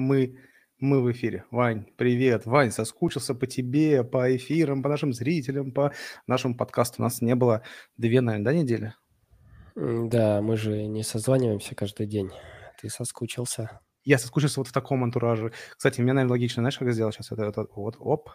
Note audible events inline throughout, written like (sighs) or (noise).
Мы, мы в эфире. Вань, привет. Вань, соскучился по тебе, по эфирам, по нашим зрителям, по нашему подкасту. У нас не было две, наверное, да, недели? Да, мы же не созваниваемся каждый день. Ты соскучился. Я соскучился вот в таком антураже. Кстати, мне, наверное, логично, знаешь, как сделать сейчас? Это, это вот, оп,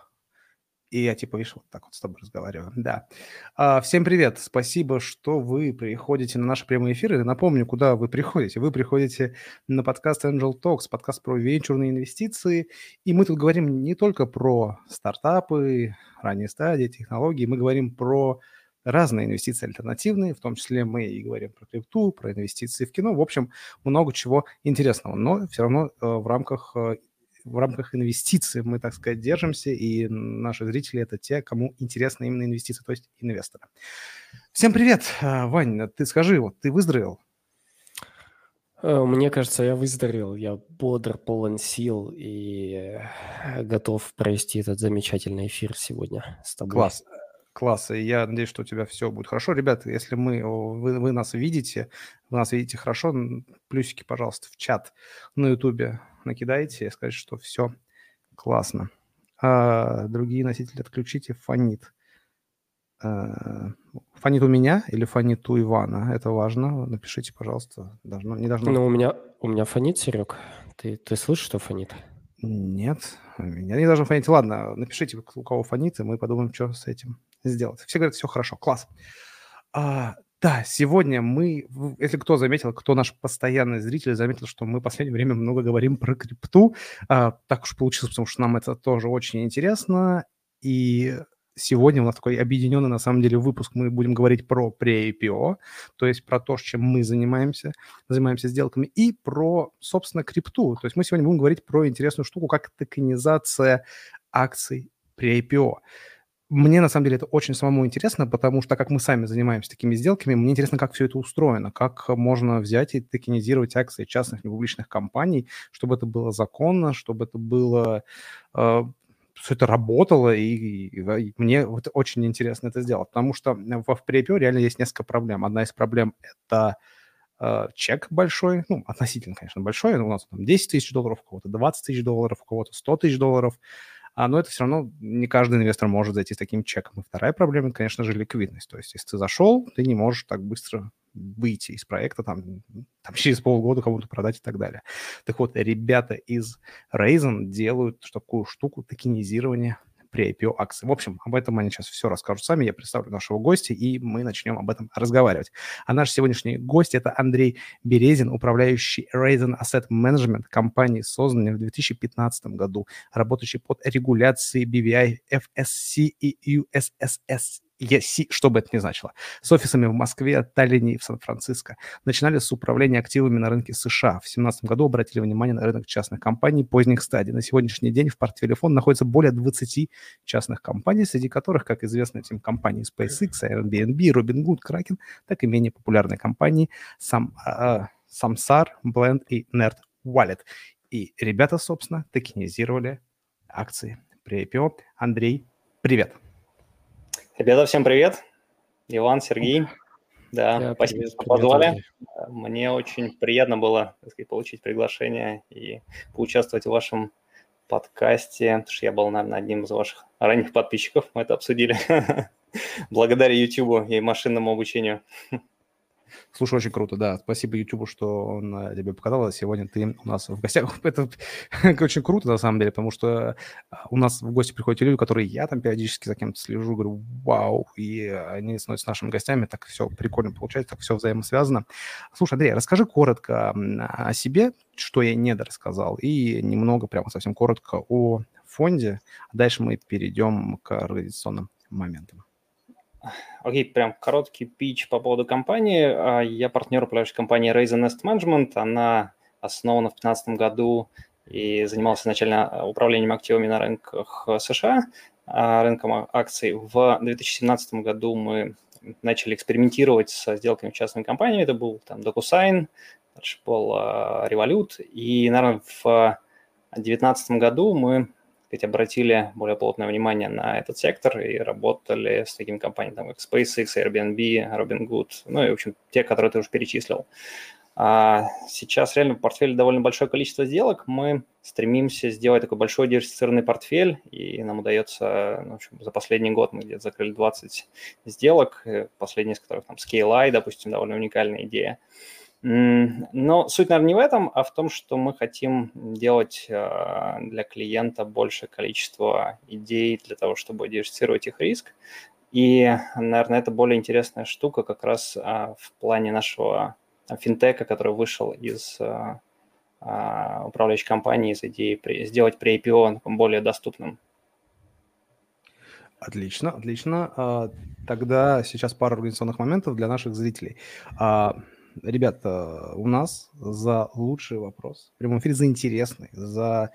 и я типа, видишь, вот так вот с тобой разговариваю. Да. А, всем привет. Спасибо, что вы приходите на наши прямые эфиры. Напомню, куда вы приходите. Вы приходите на подкаст Angel Talks, подкаст про венчурные инвестиции. И мы тут говорим не только про стартапы, ранние стадии, технологии. Мы говорим про разные инвестиции альтернативные, в том числе мы и говорим про крипту, про инвестиции в кино, в общем, много чего интересного, но все равно э, в рамках э, в рамках инвестиций мы, так сказать, держимся, и наши зрители – это те, кому интересны именно инвестиции, то есть инвесторы. Всем привет! А, Вань, ты скажи, вот ты выздоровел? Э, мне кажется, я выздоровел, я бодр, полон сил и э, готов провести этот замечательный эфир сегодня с тобой. Класс. Класс, и я надеюсь, что у тебя все будет хорошо. Ребята, если мы, вы, вы нас видите, вы нас видите хорошо, плюсики, пожалуйста, в чат на ютубе накидайте и скажите, что все классно. А другие носители отключите, фонит. А, фонит у меня или фонит у Ивана? Это важно. Напишите, пожалуйста. Должно, не должно... Ну, у меня, у меня фонит, Серег. Ты, ты слышишь, что фонит? Нет, меня не должно фонить. Ладно, напишите, у кого фонит, и мы подумаем, что с этим сделать. Все говорят, все хорошо, класс. А, да, сегодня мы, если кто заметил, кто наш постоянный зритель, заметил, что мы в последнее время много говорим про крипту. А, так уж получилось, потому что нам это тоже очень интересно. И сегодня у нас такой объединенный, на самом деле, выпуск. Мы будем говорить про pre-IPO, то есть про то, чем мы занимаемся, занимаемся сделками, и про, собственно, крипту. То есть мы сегодня будем говорить про интересную штуку, как токенизация акций pre-IPO мне на самом деле это очень самому интересно, потому что, как мы сами занимаемся такими сделками, мне интересно, как все это устроено, как можно взять и токенизировать акции частных непубличных компаний, чтобы это было законно, чтобы это было э, все это работало, и, и, и мне вот очень интересно это сделать, потому что в, PreIPO реально есть несколько проблем. Одна из проблем – это э, чек большой, ну, относительно, конечно, большой, у нас там 10 тысяч долларов, у кого-то 20 тысяч долларов, у кого-то 100 тысяч долларов – а, но это все равно не каждый инвестор может зайти с таким чеком. И вторая проблема, конечно же, ликвидность. То есть, если ты зашел, ты не можешь так быстро выйти из проекта, там, там через полгода кому-то продать и так далее. Так вот, ребята из Raisin делают такую штуку токенизирования при IPO акции. В общем, об этом они сейчас все расскажут сами. Я представлю нашего гостя, и мы начнем об этом разговаривать. А наш сегодняшний гость – это Андрей Березин, управляющий Raisin Asset Management, компании, созданной в 2015 году, работающий под регуляцией BVI, FSC и USSS ESC, что бы это ни значило, с офисами в Москве, Таллине и в Сан-Франциско. Начинали с управления активами на рынке США. В 2017 году обратили внимание на рынок частных компаний поздних стадий. На сегодняшний день в портфеле фонда находится более 20 частных компаний, среди которых, как известно всем компании SpaceX, Airbnb, Robinhood, Kraken, так и менее популярные компании Sam, uh, Samsar, Blend и Nerd Wallet. И ребята, собственно, токенизировали акции при IPO. Андрей, привет. Ребята, всем привет. Иван, Сергей. Да, Я спасибо, привет, что позвали. Привет. Мне очень приятно было сказать, получить приглашение и поучаствовать в вашем подкасте, потому что я был, наверное, одним из ваших ранних подписчиков. Мы это обсудили. (laughs) Благодаря YouTube и машинному обучению. Слушай, очень круто, да. Спасибо YouTube, что он э, тебе показал. Сегодня ты у нас в гостях. (laughs) Это (laughs) очень круто, на самом деле, потому что а, у нас в гости приходят люди, которые я там периодически за кем-то слежу, говорю, вау, и они становятся нашими гостями, так все прикольно получается, так все взаимосвязано. Слушай, Андрей, расскажи коротко о себе, что я не дорассказал, и немного, прямо совсем коротко о фонде. Дальше мы перейдем к организационным моментам. Окей, okay, прям короткий пич по поводу компании. А, я партнер управляющей компании Raise Nest Management. Она основана в 2015 году и занималась изначально а, управлением активами на рынках США, а, рынком акций. В 2017 году мы начали экспериментировать со сделками с частными компаниями. Это был там DocuSign, дальше был Revolut. И, наверное, в 2019 году мы сказать, обратили более плотное внимание на этот сектор и работали с такими компаниями, там, как SpaceX, Airbnb, Robinhood, ну и, в общем, те, которые ты уже перечислил. А сейчас реально в портфеле довольно большое количество сделок. Мы стремимся сделать такой большой диверсифицированный портфель, и нам удается, ну, в общем, за последний год мы где-то закрыли 20 сделок, э, последняя из которых там Scale допустим, довольно уникальная идея. Но суть, наверное, не в этом, а в том, что мы хотим делать а, для клиента большее количество идей для того, чтобы диверсифицировать их риск. И, наверное, это более интересная штука как раз а, в плане нашего финтека, который вышел из а, управляющей компании из идеи сделать при IPO более доступным. Отлично, отлично. Тогда сейчас пару организационных моментов для наших зрителей. Ребята, у нас за лучший вопрос, в прямом эфире за интересный, за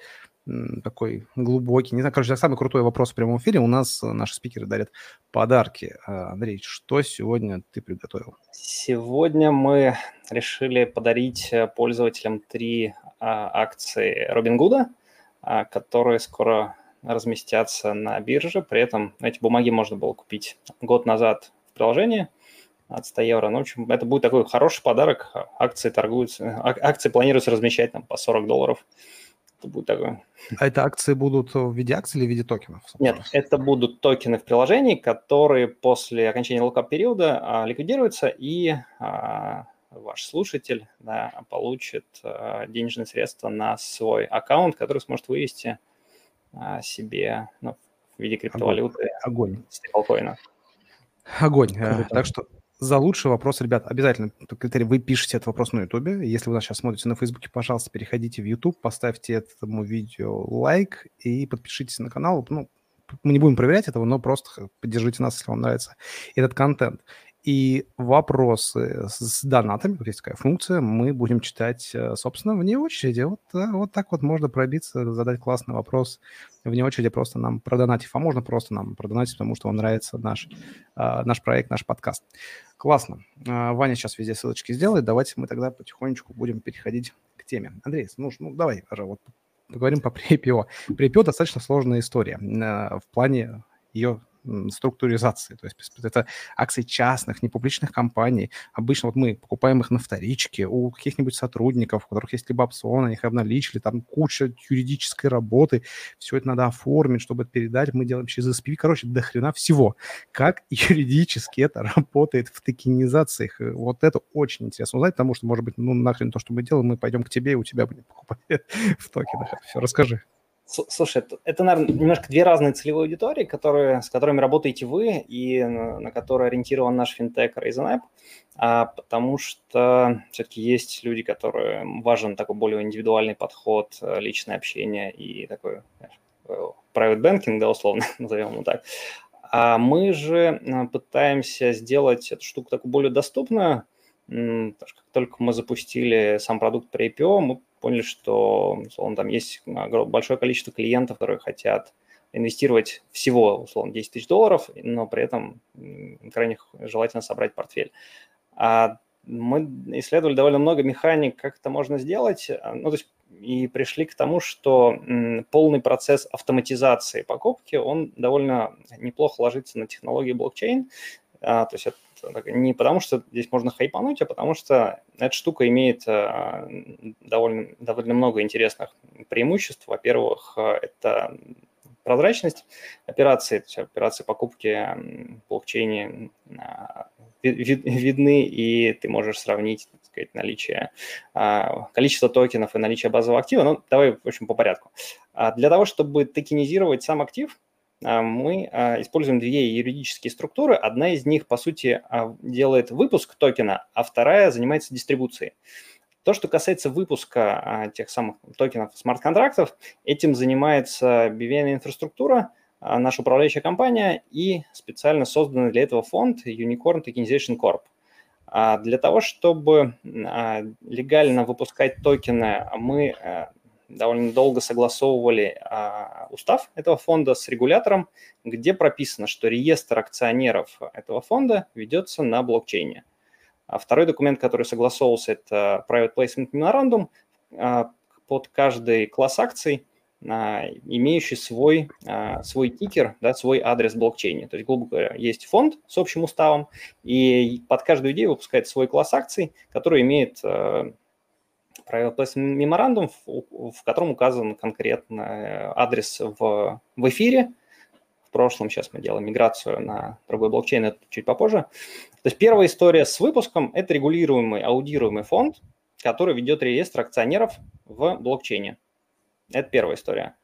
такой глубокий, не знаю, короче, самый крутой вопрос в прямом эфире. У нас э, наши спикеры дарят подарки. А, Андрей, что сегодня ты приготовил? Сегодня мы решили подарить э, пользователям три а, акции Робингуда, а, которые скоро разместятся на бирже. При этом эти бумаги можно было купить год назад в приложении от 100 евро. Ну, в общем, это будет такой хороший подарок. Акции торгуются, акции планируется размещать там по 40 долларов это будет такое. А это акции будут в виде акций или в виде токенов? Нет, это будут токены в приложении, которые после окончания локап периода а, ликвидируются, и а, ваш слушатель да, получит а, денежные средства на свой аккаунт, который сможет вывести а, себе ну, в виде криптовалюты. Огонь. Огонь. Огонь. Круто. Так что за лучший вопрос, ребят, обязательно критерий, вы пишете этот вопрос на Ютубе. Если вы нас сейчас смотрите на Фейсбуке, пожалуйста, переходите в YouTube, поставьте этому видео лайк и подпишитесь на канал. Ну, мы не будем проверять этого, но просто поддержите нас, если вам нравится этот контент. И вопросы с донатами, тут есть такая функция, мы будем читать, э, собственно, вне очереди. Вот, вот так вот можно пробиться, задать классный вопрос вне очереди, просто нам продонатив. А можно просто нам продонатить, потому что вам нравится наш, а, наш проект, наш подкаст. Классно. А, Ваня сейчас везде ссылочки сделает. Давайте мы тогда потихонечку будем переходить к теме. Андрей, ну, ну давай, вот поговорим по (laughs) pre-IPO. Pre-IPO достаточно сложная история э, в плане ее структуризации. То есть это акции частных, непубличных компаний. Обычно вот мы покупаем их на вторичке у каких-нибудь сотрудников, у которых есть либо опционы, они их обналичили, там куча юридической работы. Все это надо оформить, чтобы это передать. Мы делаем через SPV. Короче, до хрена всего. Как (laughs) юридически это работает в токенизациях. Вот это очень интересно узнать, потому что, может быть, ну нахрен то, что мы делаем, мы пойдем к тебе, и у тебя будем покупать (laughs) в токенах. Все, расскажи. Слушай, это, это, наверное, немножко две разные целевые аудитории, которые, с которыми работаете вы и на, на которые ориентирован наш финтех Raisin а, потому что все-таки есть люди, которые важен такой более индивидуальный подход, э, личное общение и такой знаешь, э, private banking, да, условно, (laughs) назовем его так. А мы же э, пытаемся сделать эту штуку такую более доступную, как только мы запустили сам продукт при IPO, мы поняли, что условно, там есть большое количество клиентов, которые хотят инвестировать всего, условно, 10 тысяч долларов, но при этом крайне желательно собрать портфель. А мы исследовали довольно много механик, как это можно сделать, ну, то есть и пришли к тому, что полный процесс автоматизации покупки, он довольно неплохо ложится на технологии блокчейн, а, то есть это не потому, что здесь можно хайпануть, а потому что эта штука имеет а, довольно, довольно много интересных преимуществ. Во-первых, а, это прозрачность операции, то есть операции покупки блокчейне видны, и ты можешь сравнить, так сказать, наличие, количество токенов и наличие базового актива. Ну, давай, в общем, по порядку. Для того, чтобы токенизировать сам актив, а, мы а, используем две юридические структуры. Одна из них, по сути, а, делает выпуск токена, а вторая занимается дистрибуцией. То, что касается выпуска тех самых токенов смарт-контрактов, этим занимается BVN-инфраструктура, наша управляющая компания и специально созданный для этого фонд Unicorn Tokenization Corp. Для того, чтобы легально выпускать токены, мы довольно долго согласовывали а, устав этого фонда с регулятором, где прописано, что реестр акционеров этого фонда ведется на блокчейне. А второй документ, который согласовывался, это Private Placement Memorandum. А, под каждый класс акций а, имеющий свой, свой тикер, да, свой адрес в блокчейне. То есть, грубо говоря, есть фонд с общим уставом, и под каждую идею выпускает свой класс акций, который имеет а, правило меморандум, в котором указан конкретно адрес в, в эфире. В прошлом сейчас мы делаем миграцию на другой блокчейн, это чуть попозже. То есть первая история с выпуском – это регулируемый, аудируемый фонд, который ведет реестр акционеров в блокчейне. Это первая история.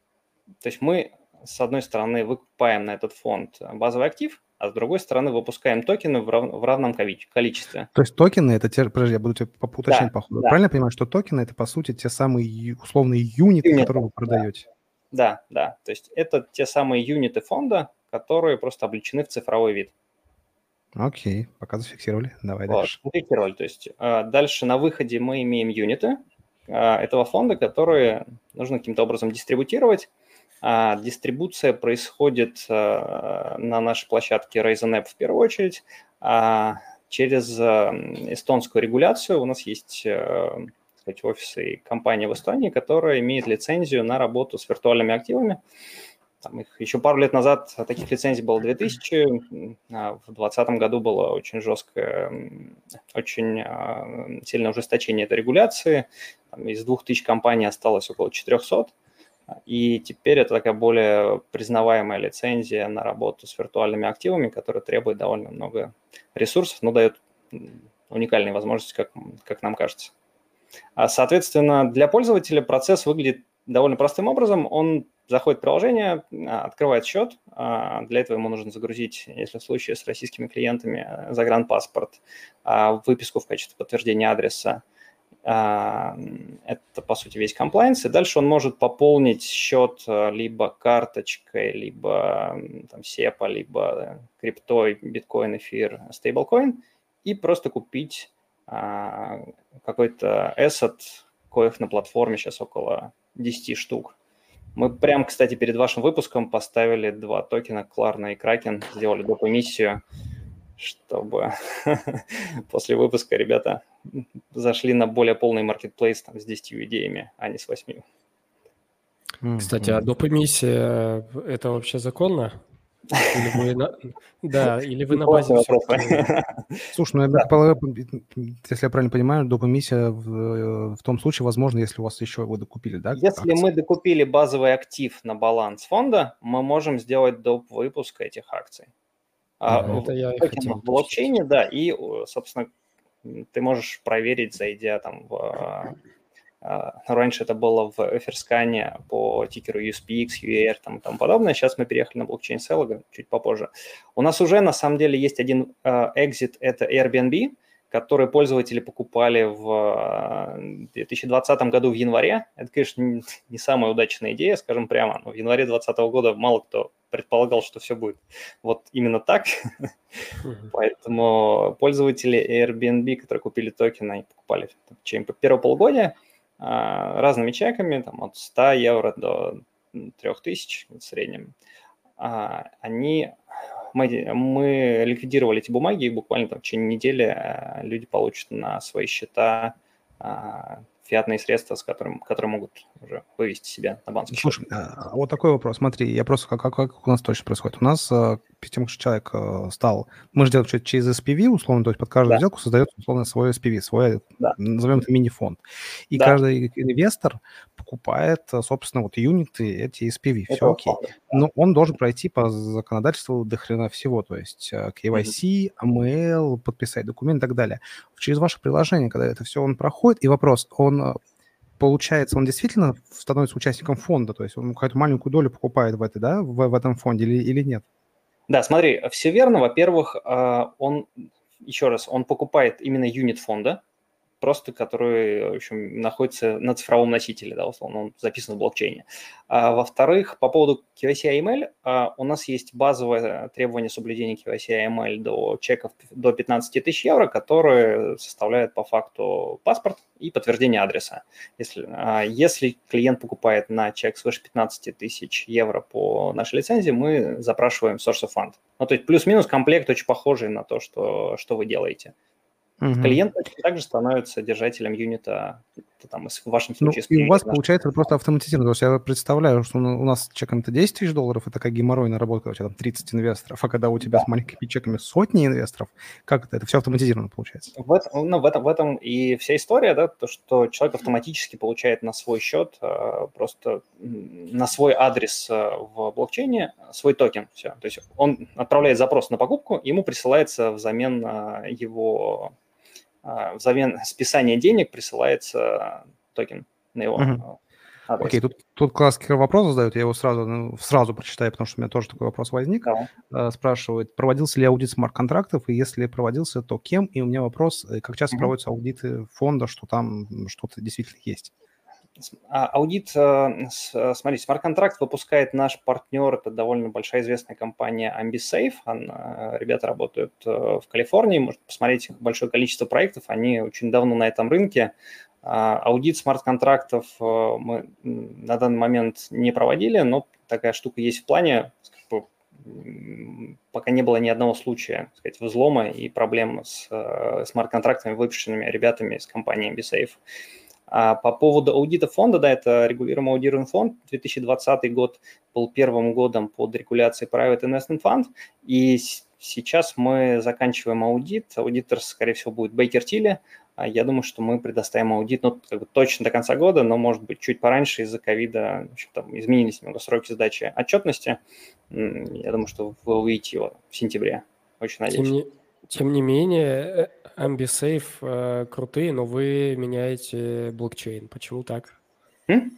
То есть мы, с одной стороны, выкупаем на этот фонд базовый актив, а с другой стороны выпускаем токены в, рав, в равном количестве. То есть токены это те, подожди, я буду тебе уточнять да, по ходу. Да. Правильно я понимаю, что токены это по сути те самые условные юниты, Юнит, которые вы продаете? Да, да. То есть это те самые юниты фонда, которые просто обличены в цифровой вид. Окей, пока зафиксировали. Давай вот, дальше. Зафиксировали. То есть э, дальше на выходе мы имеем юниты, а, этого фонда, которые нужно каким-то образом дистрибутировать. А дистрибуция происходит а, на нашей площадке Raisin App в первую очередь. А через эстонскую регуляцию у нас есть сказать, офисы и компания в Эстонии, которая имеет лицензию на работу с виртуальными активами. Там их еще пару лет назад таких лицензий было 2000, а в 2020 году было очень жесткое, очень сильное ужесточение этой регуляции. Там из 2000 компаний осталось около 400. И теперь это такая более признаваемая лицензия на работу с виртуальными активами, которая требует довольно много ресурсов, но дает уникальные возможности, как, как нам кажется. А, соответственно, для пользователя процесс выглядит довольно простым образом. Он заходит в приложение, а, открывает счет. А, для этого ему нужно загрузить, если в случае с российскими клиентами, загранпаспорт, выписку в качестве подтверждения адреса, а, это, по сути, весь комплайнс. И дальше он может пополнить счет э, либо карточкой, либо там SEPA, либо криптой, биткоин, эфир, стейблкоин, и просто купить а, какой-то asset, коих на платформе сейчас около 10 штук. Мы прям, кстати, перед вашим выпуском поставили два токена, Klarna и Kraken, сделали доп. эмиссию чтобы (laughs) после выпуска ребята зашли на более полный маркетплейс там, с 10 идеями, а не с 8. Кстати, а доп. эмиссия – это вообще законно? Или вы на... (laughs) Да, или вы на базе все (laughs) Слушай, ну я да. если я правильно понимаю, доп. эмиссия в, в том случае возможно, если у вас еще вы докупили, да? Если акции. мы докупили базовый актив на баланс фонда, мы можем сделать доп. выпуска этих акций. А это я. В блокчейне, да, и, собственно, ты можешь проверить, зайдя там в... А, а, раньше это было в эфирскане по тикеру USPX, UER там, и тому подобное. Сейчас мы переехали на блокчейн Celago чуть попозже. У нас уже на самом деле есть один экзит, это Airbnb, которые пользователи покупали в 2020 году в январе. Это, конечно, не самая удачная идея, скажем прямо, но в январе 2020 года мало кто предполагал, что все будет вот именно так. Mm-hmm. Поэтому пользователи Airbnb, которые купили токены, они покупали в течение первого полугодия а, разными чеками, там, от 100 евро до 3000 в среднем. А, они мы, мы ликвидировали эти бумаги, и буквально там в течение недели а, люди получат на свои счета фиатные средства, с которым, которые могут уже вывести себя на банковский Слушай, а, вот такой вопрос. Смотри, я просто как, как, у нас точно происходит. У нас а, перед тем, как человек а, стал... Мы же делаем что-то через SPV, условно, то есть под каждую да. сделку создается, условно, свой SPV, свой, да. назовем это мини-фонд. И да. каждый инвестор покупает, собственно, вот юниты, эти SPV. Это Все окей. Фонда, да. Но он должен пройти по законодательству до хрена всего, то есть KYC, AML, подписать документ и так далее. Через ваше приложение, когда это все он проходит, и вопрос, он получается, он действительно становится участником фонда, то есть он какую-то маленькую долю покупает в, этой, да, в, в этом фонде или, или нет? Да, смотри, все верно. Во-первых, а, он, еще раз, он покупает именно юнит фонда, просто который, в общем, находится на цифровом носителе, да, условно, он записан в блокчейне. А, во-вторых, по поводу KYC AML, а, у нас есть базовое требование соблюдения KYC AML до чеков до 15 тысяч евро, которые составляют по факту паспорт и подтверждение адреса. Если, а, если клиент покупает на чек свыше 15 тысяч евро по нашей лицензии, мы запрашиваем source of fund. Ну, то есть плюс-минус комплект очень похожий на то, что, что вы делаете. Угу. Клиент также становится держателем юнита там, в вашем Ну, случае... и у вас, получается, это просто автоматизировано. То есть я представляю, что у нас чеком это 10 тысяч долларов, это такая геморройная работа, когда у тебя там 30 инвесторов, а когда у тебя Да. с маленькими чеками сотни инвесторов, как это? Это все автоматизировано получается? В этом, ну, в, этом, в этом и вся история, да, то, что человек автоматически получает на свой счет э, просто на свой адрес э, в блокчейне свой токен. Все. То есть он отправляет запрос на покупку, ему присылается взамен э, его взамен списания денег присылается токен на его адрес. Окей, тут, тут классный вопрос задают, я его сразу, ну, сразу прочитаю, потому что у меня тоже такой вопрос возник. Да. Э, Спрашивают, проводился ли аудит смарт-контрактов, и если проводился, то кем? И у меня вопрос, э, как часто Мгм. проводятся аудиты фонда, что там что-то действительно есть? А, Аудит, э, смотрите, смарт-контракт выпускает наш партнер, это довольно большая известная компания AmbiSafe. Она- э, ребята работают э, в Калифорнии, можете посмотреть большое количество проектов, они очень давно на этом рынке. А, Аудит смарт-контрактов мы на данный момент не проводили, но такая штука есть в плане, пока не было ни одного случая, так сказать, взлома и проблем с смарт-контрактами, выпущенными ребятами из компании AmbiSafe. А по поводу аудита фонда, да, это регулируемый аудируемый фонд. 2020 год был первым годом под регуляцией Private Investment Fund, и сейчас мы заканчиваем аудит. Аудитор, скорее всего, будет Бейкер Тилли. А Я думаю, что мы предоставим аудит, ну, как бы точно до конца года, но, может быть, чуть пораньше из-за ковида изменились немного сроки сдачи отчетности. Я думаю, что вы увидите его в сентябре. Очень Тем надеюсь. не, тем не менее, э, AmbiSafe э, крутые, но вы меняете блокчейн. Почему так? М?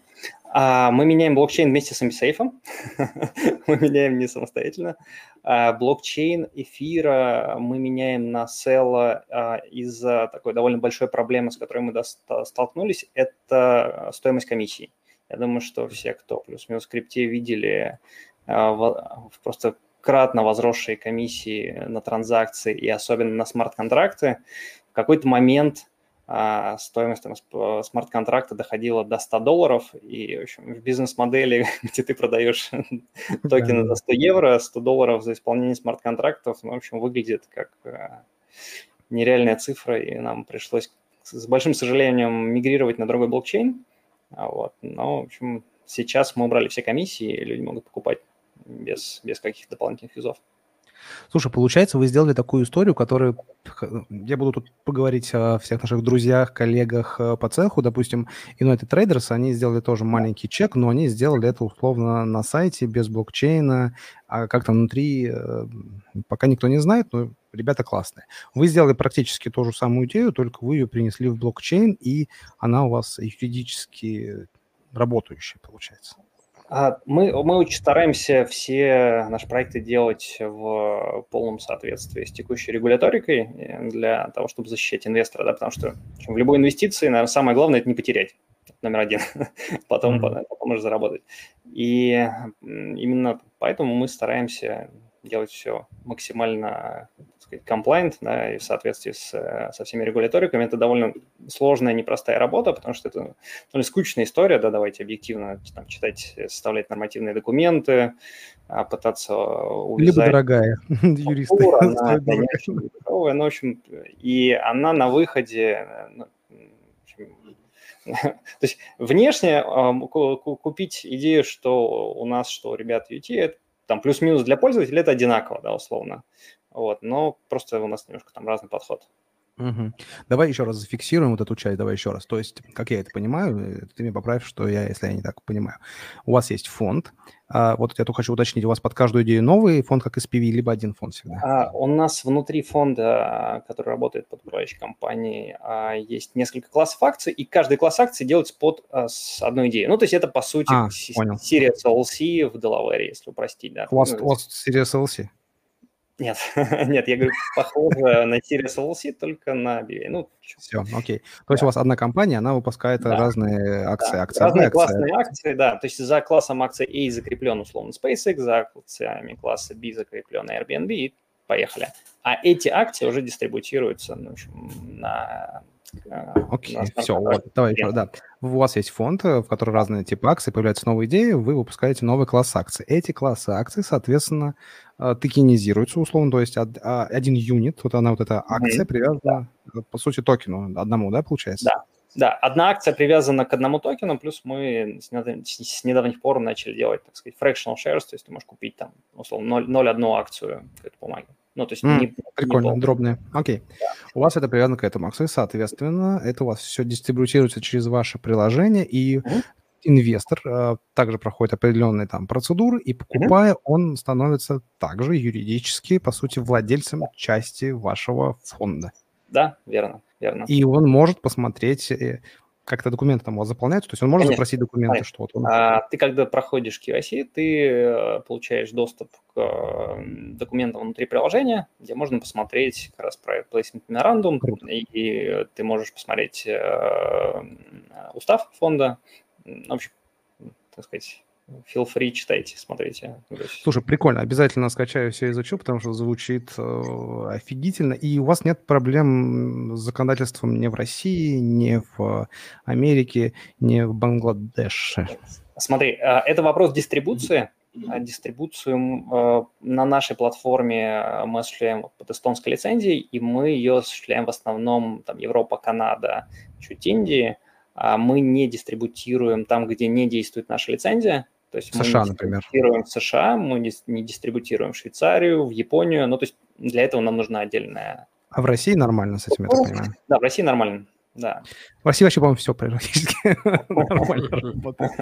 А, мы меняем блокчейн вместе с AmbiSafe. (laughs) мы меняем не самостоятельно. А, блокчейн эфира мы меняем на Celo а, из-за такой довольно большой проблемы, с которой мы доста- столкнулись. Это стоимость комиссий. Я думаю, что все, кто плюс-минус в крипте видели а, во- просто кратно возросшие комиссии на транзакции и особенно на смарт-контракты, в какой-то момент а, стоимость смарт-контракта доходила до 100 долларов, и, в общем, в бизнес-модели, (laughs) где ты продаешь (laughs) токены за 100 евро, 100 долларов за исполнение смарт-контрактов, ну, в общем, выглядит как э, нереальная цифра, и нам пришлось с большим сожалением мигрировать на другой блокчейн, А вот. но, в общем, сейчас мы убрали все комиссии, и люди могут покупать без, без каких-то дополнительных визов. Слушай, получается, вы сделали такую историю, которую... Я буду тут поговорить о всех наших друзьях, коллегах э, по цеху. Допустим, United Traders, они сделали тоже маленький чек, но они сделали это условно на сайте, без блокчейна, а как-то внутри э, пока никто не знает, но ребята классные. Вы сделали практически ту же самую идею, только вы ее принесли в блокчейн, и она у вас юридически работающая, получается. А, Мы, мы очень стараемся все наши проекты делать в полном соответствии с текущей регуляторикой э, для того, чтобы защищать инвестора, да, потому что в любой инвестиции, наверное, самое главное – это не потерять. Номер один. (laughs) потом, Мгм. потом, потом уже заработать. И именно поэтому мы стараемся делать все максимально сказать, compliant, да, и в соответствии с, э, со всеми регуляториками. Это довольно сложная, непростая работа, потому что это довольно скучная история, да, давайте объективно там, читать, э, составлять нормативные документы, а, пытаться Либо увязать дорогая, (laughs) юристы. фактура, она, (laughs) но, в общем, и она на выходе, э, ну, (laughs) то есть внешне ку- купить идею, что у нас, что у ребят UT, это там плюс-минус для пользователя, это одинаково, да, условно. Вот, но просто у нас немножко там разный подход. Мгм. Давай еще раз зафиксируем вот эту часть, давай еще раз. То есть, как я это понимаю, э, ты мне поправь, что я, если я не так понимаю. У вас есть фонд, а, вот я только хочу уточнить, у вас под каждую идею новый фонд, как SPV, либо один фонд всегда? А, у нас внутри фонда, который работает под управляющей компанией, а, есть несколько классов акций, и каждый класс акций делается под а, с одной идеей. Ну, то есть это, по сути, А, с- понял. Series LC в Delaware, если упростить, да. У вас, Ну, у вас Series LC? Нет, (laughs) нет, я говорю, похоже на Series LC, только на BVA. Ну, Все, окей. То есть Да. у вас одна компания, она выпускает Да. разные акции. да, акции разные акция- классные акции, да. То есть за классом акций A закреплен условно SpaceX, за акциями класса B закреплен Airbnb, и поехали. А эти акции уже дистрибутируются ну, общем, на... э, Окей, на все, вот, давай еще, да. У вас есть фонд, э, в котором разные типы акций, появляются новые идеи, вы выпускаете новый класс акций. Эти классы акций, соответственно, э, токенизируются условно, то есть а, один юнит, вот она вот эта акция Мгм. привязана, э, по сути, токену одному, да, получается? Да. Да, одна акция привязана к одному токену, плюс мы с недавних, с недавних пор начали делать, так сказать, fractional shares, то есть ты можешь купить там, условно, 0,1 акцию этой бумаги. Ну, то есть mm, не, Прикольно, не дробные. Окей. Да. У вас это привязано к этому акции, соответственно, это у вас все дистрибутируется через ваше приложение, и mm-hmm. инвестор э, также проходит определенные там процедуры, и покупая, mm-hmm. он становится также юридически, по сути, владельцем части вашего фонда. Да, верно верно. И он может посмотреть, э, как-то документы там у вас заполняются, то есть он может Конечно. запросить документы, Конечно. что вот он... А, ты когда проходишь KYC, ты э, получаешь доступ к э, документам внутри приложения, где можно посмотреть как раз Private Placement Memorandum, и, и ты можешь посмотреть э, устав фонда, в общем, так сказать, feel free, читайте, смотрите. Слушай, прикольно, обязательно скачаю все изучу, потому что звучит э, офигительно. И у вас нет проблем с законодательством ни в России, ни в Америке, ни в Бангладеше? Смотри, э, это вопрос дистрибуции. А дистрибуцию э, на нашей платформе мы осуществляем под эстонской лицензией, и мы ее осуществляем в основном там, Европа, Канада, чуть Индии. А мы не дистрибутируем там, где не действует наша лицензия, то есть США, мы например. дистрибутируем в США, мы не, не дистрибутируем в Швейцарию, в Японию. Ну, то есть для этого нам нужна отдельная... А в России нормально с этим, я так понимаю? Да, в России нормально, да. В России вообще, по-моему, все практически (laughs) нормально (laughs) работает.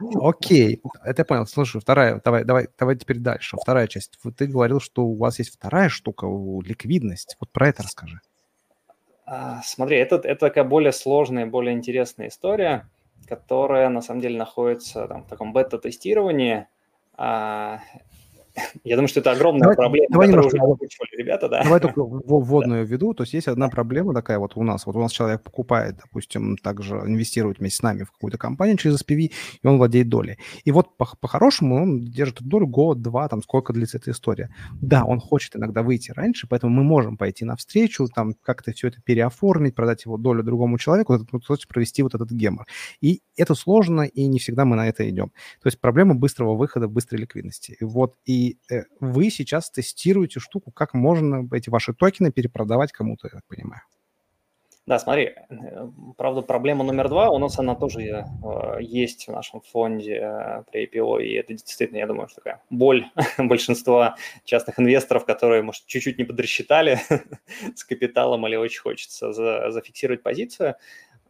Окей, это я понял. Слушай, вторая, давай, давай, давай теперь дальше. Вторая часть. Ты говорил, что у вас есть вторая штука, ликвидность. Вот про это расскажи. А, смотри, это, это такая более сложная, более интересная история которая на самом деле находится там, в таком бета-тестировании. (laughs) Я думаю, что это огромная давай, проблема, давай которую немножко, уже озвучивали ребята, да. Давай только (laughs) вводную введу. То есть есть одна проблема такая вот у нас. Вот у нас человек покупает, допустим, также инвестирует вместе с нами в какую-то компанию через SPV, и он владеет долей. И вот по-хорошему по он держит эту долю год, два, там сколько длится эта история. Да, он хочет иногда выйти раньше, поэтому мы можем пойти навстречу, там как-то все это переоформить, продать его долю другому человеку, вот, вот, провести вот этот гемор. И это сложно, и не всегда мы на это идем. То есть проблема быстрого выхода, быстрой ликвидности. И вот и э, вы сейчас тестируете штуку, как можно эти ваши токены перепродавать кому-то, я так понимаю. Да, смотри, э, правда, проблема номер два, у нас она тоже э, есть в нашем фонде при IPO, и это действительно, я думаю, такая боль (laughs) большинства частных инвесторов, которые, может, чуть-чуть не подрасчитали (laughs) с капиталом или очень хочется за, зафиксировать позицию.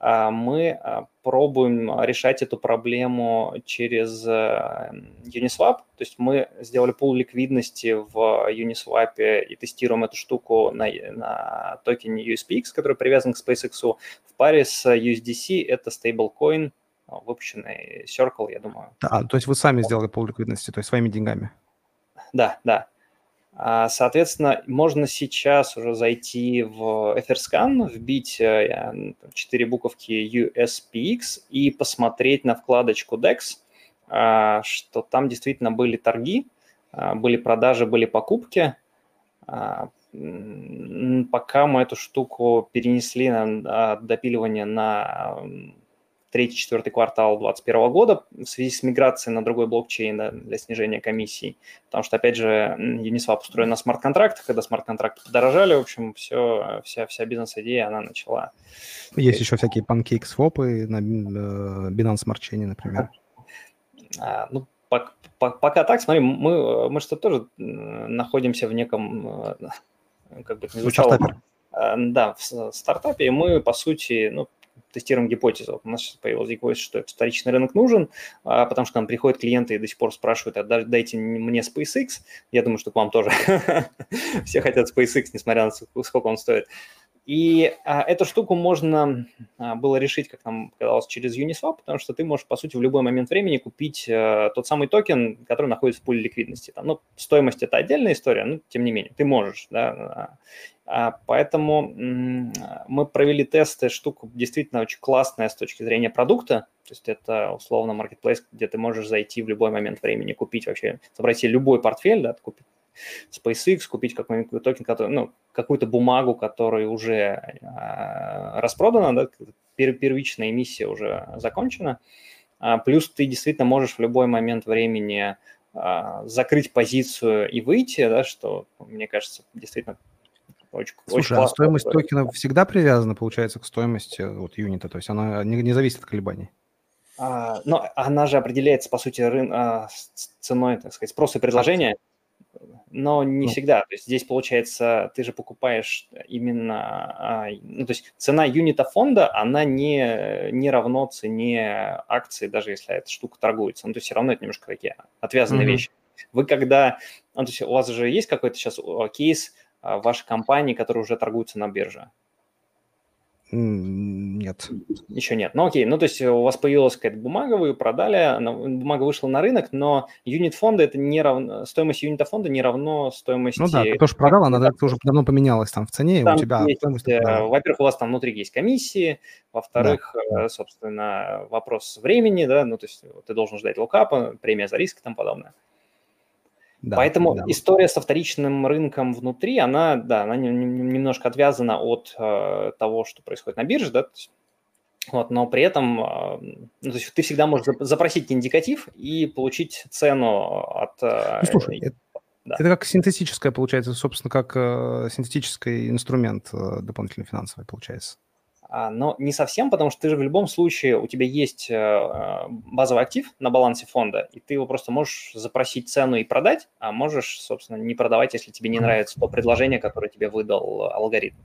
А, мы а, пробуем решать эту проблему через Uniswap. То есть мы сделали пул ликвидности в Uniswap и тестируем эту штуку на, на токене USPX, который привязан к SpaceX. В паре с USDC это стейблкоин, выпущенный Circle, я думаю. А, то есть вы сами сделали пул ликвидности, то есть своими деньгами? Да, да. А, соответственно, можно сейчас уже зайти в Etherscan, вбить э, четыре буковки USPX и посмотреть на вкладочку DEX, а, что там действительно были торги, а, были продажи, были покупки. Пока мы эту штуку перенесли на допиливание на третий-четвертый квартал 2021 года в связи с миграцией на другой блокчейн да, для снижения комиссий. Потому что, опять же, Uniswap устроен на смарт-контрактах, когда смарт-контракты подорожали, в общем, все, вся, вся бизнес-идея, она начала... Есть еще всякие панкейк свопы на э, Binance Smart Chain, например. А, ну, пока так, смотри, мы, мы что тоже находимся в неком, э, как бы это ни звучало, э, да, в стартапе, и мы, по сути, ну, тестируем гипотезу. У нас сейчас появилась гипотеза, что вторичный рынок нужен, а, потому что к нам приходят клиенты и до сих пор спрашивают, а дайте мне SpaceX. Я думаю, что к вам тоже. (laughs) Все хотят SpaceX, несмотря на сколько он стоит. И а, эту штуку можно а, было решить, как нам казалось, через Uniswap, потому что ты можешь, по сути, в любой момент времени купить а, тот самый токен, который находится в пуле ликвидности. Там, ну, стоимость – это отдельная история, но тем не менее, ты можешь. Да? А, поэтому мы провели тесты, штука действительно очень классная с точки зрения продукта. То есть это условно marketplace, где ты можешь зайти в любой момент времени, купить вообще, собрать себе любой портфель, да, купить SpaceX, купить какой-нибудь токен, который, ну, какую-то бумагу, которая уже э, распродана, да, пер, первичная эмиссия уже закончена. А, плюс ты действительно можешь в любой момент времени э, закрыть позицию и выйти, да, что, мне кажется, действительно Очень, Слушай, очень а стоимость история. токена всегда привязана, получается, к стоимости вот юнита, то есть она не, не зависит от колебаний? А, но она же определяется, по сути, рын, а, ценой, так сказать, спроса и предложения но не ну. всегда. То есть здесь, получается, ты же покупаешь именно... А, ну, то есть цена юнита фонда, она не, не равно цене акции, даже если эта штука торгуется. Ну, то есть все равно это немножко такие отвязанные mm-hmm. вещи. Вы когда... Ну, то есть у вас же есть какой-то сейчас кейс вашей компании, который уже торгуется на бирже? Нет. Еще нет. Ну окей, ну то есть у вас появилась какая-то бумага, вы ее продали, бумага вышла на рынок, но юнит фонда это не равно, стоимость юнита фонда не равно стоимости... Ну да, ты тоже продал, она уже давно поменялась там в цене, там у тебя есть, стоимость... Э, во-первых, у вас там внутри есть комиссии, во-вторых, да. Э, собственно, вопрос времени, да, ну то есть ты должен ждать локапа, премия за риск и тому подобное. Да, Поэтому да. история со вторичным рынком внутри, она, да, она немножко отвязана от э, того, что происходит на бирже, да, вот, но при этом э, ну, то есть ты всегда можешь запросить индикатив и получить цену от... Э, ну, слушай, это, да. это как синтетическая, получается, собственно, как э, синтетический инструмент дополнительный финансовый, получается. А, но не совсем, потому что ты же в любом случае, у тебя есть э, э, базовый актив на балансе фонда, и ты его просто можешь запросить цену и продать, а можешь, собственно, не продавать, если тебе не нравится то предложение, которое тебе выдал алгоритм.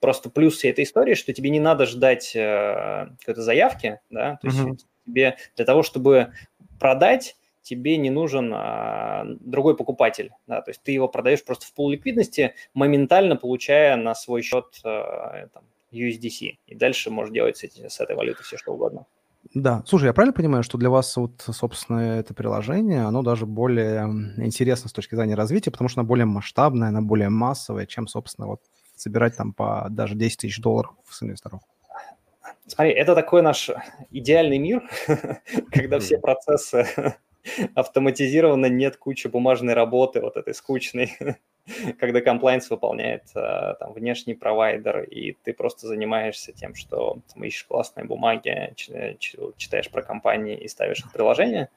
Просто плюс всей этой истории, что тебе не надо ждать э, какой-то заявки, да, то есть uh-huh. тебе для того, чтобы продать, тебе не нужен а, другой покупатель, да, то есть ты его продаешь просто в пол ликвидности, моментально получая на свой счет а, там, USDC. И дальше можешь делать с, эти, с этой валютой все, что угодно. Да. Слушай, я правильно понимаю, что для вас вот, собственно, это приложение, оно даже более интересно с точки зрения развития, потому что оно более масштабное, оно более массовое, чем, собственно, вот собирать там по даже 10 тысяч долларов с инвесторов? Смотри, это такой наш идеальный мир, (laughs) когда все процессы автоматизированы, нет кучи бумажной работы, вот этой скучной. (laughs) когда комплайнс выполняет э, там, внешний провайдер, и ты просто занимаешься тем, что там, ищешь классные бумаги, читаешь про компании и ставишь их в приложение.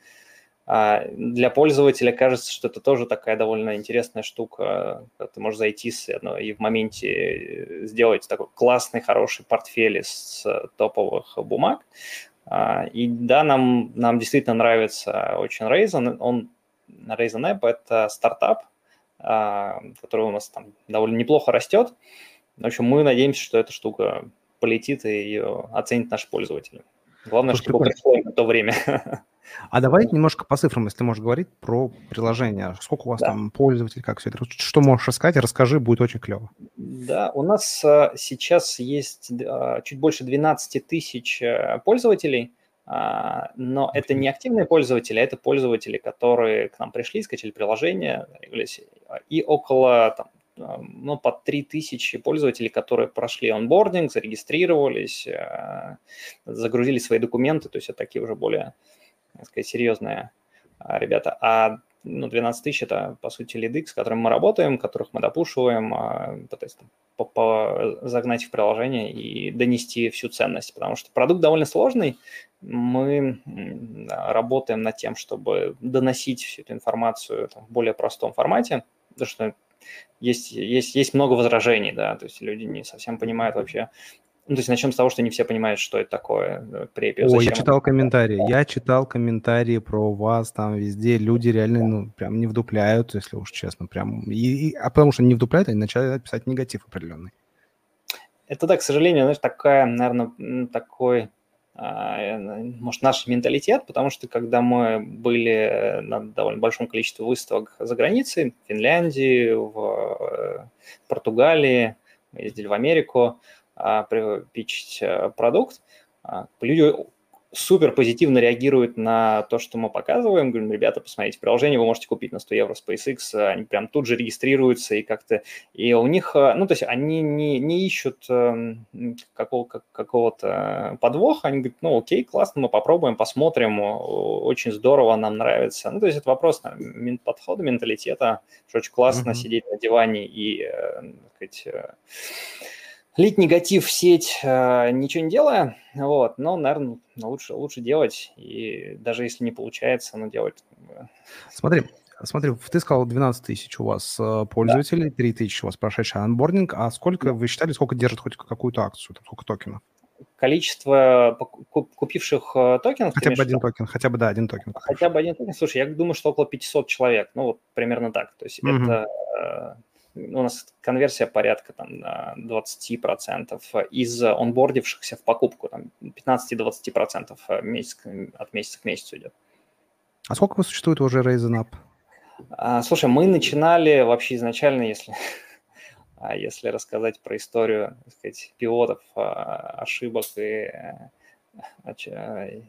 А для пользователя кажется, что это тоже такая довольно интересная штука. Ты можешь зайти с, ну, и в моменте э, сделать такой классный, хороший портфель из топовых бумаг. А, и да, нам, нам действительно нравится очень Raisin. Он, Raisin App – это стартап, а, который у нас там довольно неплохо растет. В общем, мы надеемся, что эта штука полетит и ее оценит наши пользователи. Главное, Слушай, чтобы пришло на то время. (laughs) А давай немножко по цифрам, если можешь говорить про приложение. Сколько у вас да. там пользователей, как все это? Что можешь рассказать? Расскажи, будет очень клево. Да, у нас а, сейчас есть а, чуть больше 12 тысяч э, пользователей. А, но это не активные пользователи, а это пользователи, которые к нам пришли, скачали приложение, и около там, ну, под 3000 пользователей, которые прошли онбординг, зарегистрировались, а, загрузили свои документы, то есть это такие уже более, так сказать, серьезные ребята. А ну, 12 тысяч – это, по сути, лиды, с которыми мы работаем, которых мы допушиваем, а, пытаясь загнать в приложение и донести всю ценность, потому что продукт довольно сложный. Мы работаем над тем, чтобы доносить всю эту информацию там, в более простом формате, потому что есть, есть, есть много возражений, да, то есть люди не совсем понимают вообще, ну, то есть начнем с того, что не все понимают, что это такое препия. О, я читал комментарии. Я читал комментарии про вас там везде. Люди реально, ну, прям не вдупляют, если уж честно. Прям. И, и, а потому что не вдупляют, они начали писать негатив определенный. Это, да, к сожалению, знаешь, такая, наверное, такой, может, наш менталитет, потому что когда мы были на довольно большом количестве выставок за границей, в Финляндии, в э, Португалии, мы ездили в Америку, э, продукт, а, люди супер позитивно реагируют на то, что мы показываем. Говорим, ребята, посмотрите, приложение вы можете купить на 100 евро SpaceX, они прям тут же регистрируются и как-то... И у них, э, ну, то есть они не, не ищут эм, какого, какого-то подвоха, они говорят, ну, окей, классно, мы попробуем, посмотрим, очень здорово, нам нравится. Ну, то есть это вопрос подхода, менталитета, что очень классно mm-hmm. сидеть на диване и, э, так сказать, лить негатив в сеть, э, ничего не делая, вот, но, наверное, лучше, лучше делать, и даже если не получается, ну, делать. Смотри, Смотри, ты сказал 12 тысяч у вас э, пользователей, 3 тысячи у вас прошедший onboarding, а сколько, вы считали, сколько держит хоть какую-то акцию, там, сколько токенов? Количество купивших э, токенов... Хотя бы один токен, хотя бы, да, один токен. Хотя бы один токен. Слушай, я думаю, что около 500 человек, ну вот примерно так. То есть mm это у нас конверсия порядка там 20% из онбордившихся в покупку, там 15-20% месяц, от месяца к месяцу идет. А сколько вы существует уже Raisin Up? А, слушай, мы начинали вообще изначально, если, (laughs) а если рассказать про историю, так сказать, пилотов, а, ошибок и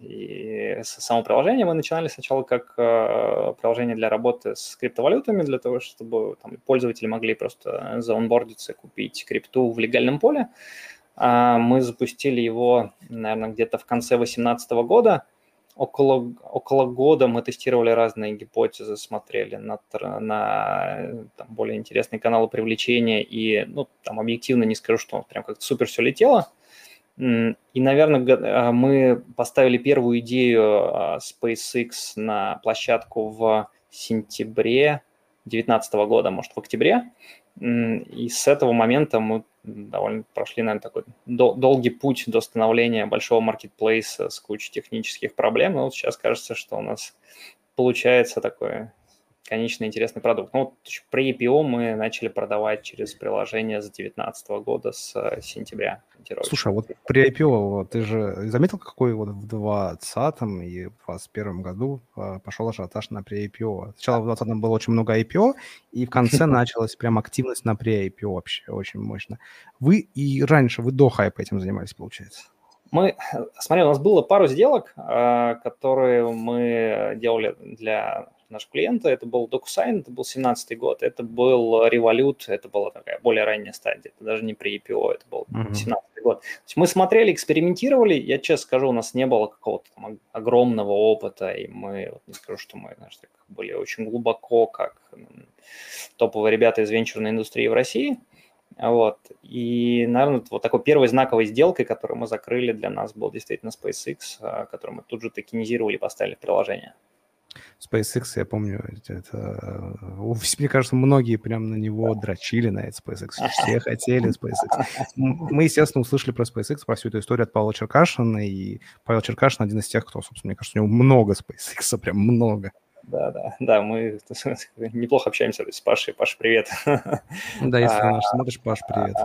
и само приложение мы начинали сначала как э, приложение для работы с криптовалютами, для того, чтобы там, пользователи могли просто заонбордиться, купить крипту в легальном поле. А мы запустили его, наверное, где-то в конце 2018 года. Около, около года мы тестировали разные гипотезы, смотрели на, на там, более интересные каналы привлечения, и ну, там объективно не скажу, что прям как-то супер все летело, и, наверное, а, мы поставили первую идею а, SpaceX на площадку в сентябре 2019 года, может, в октябре. И с этого момента мы довольно прошли, наверное, такой долгий путь до становления большого маркетплейса с кучей технических проблем. И вот сейчас кажется, что у нас получается такое конечно, интересный продукт. Ну, вот при IPO мы начали продавать через приложение с 2019 года, с э, сентября. Слушай, а вот при IPO ты же заметил, какой вот в 2020 и в 2021 году а, пошел ажиотаж на при IPO? Сначала в 2020 было очень много IPO, и в конце (laughs) началась прям активность на при IPO вообще очень мощно. Вы и раньше, вы до хайпа этим занимались, получается? Мы, смотри, у нас было пару сделок, а, которые мы делали для нашего клиента. Это был DocuSign, это был 17 год, это был Revolut, это была такая более ранняя стадия, это даже не при IPO, это был uh-huh. 17 год. То есть мы смотрели, экспериментировали, я честно скажу, у нас не было какого-то там огромного опыта, и мы, вот не скажу, что мы, знаешь, так, были очень глубоко, как топовые ребята из венчурной индустрии в России, вот. И, наверное, вот такой первой знаковой сделкой, которую мы закрыли для нас, был действительно SpaceX, а, которую мы тут же токенизировали и поставили в приложение. SpaceX, я помню, это, мне кажется, многие прям на него дрочили, на этот SpaceX. (laughs) Все хотели SpaceX. Мы, естественно, услышали про SpaceX, про всю эту историю от Павла Черкашина, и Павел Черкашин один из тех, кто, собственно, мне кажется, у него много SpaceX, (laughs) прям много. Да, да, да, мы (laughs) неплохо общаемся с Пашей. Паш, привет. Да, если а, наш смотришь, Паш, привет.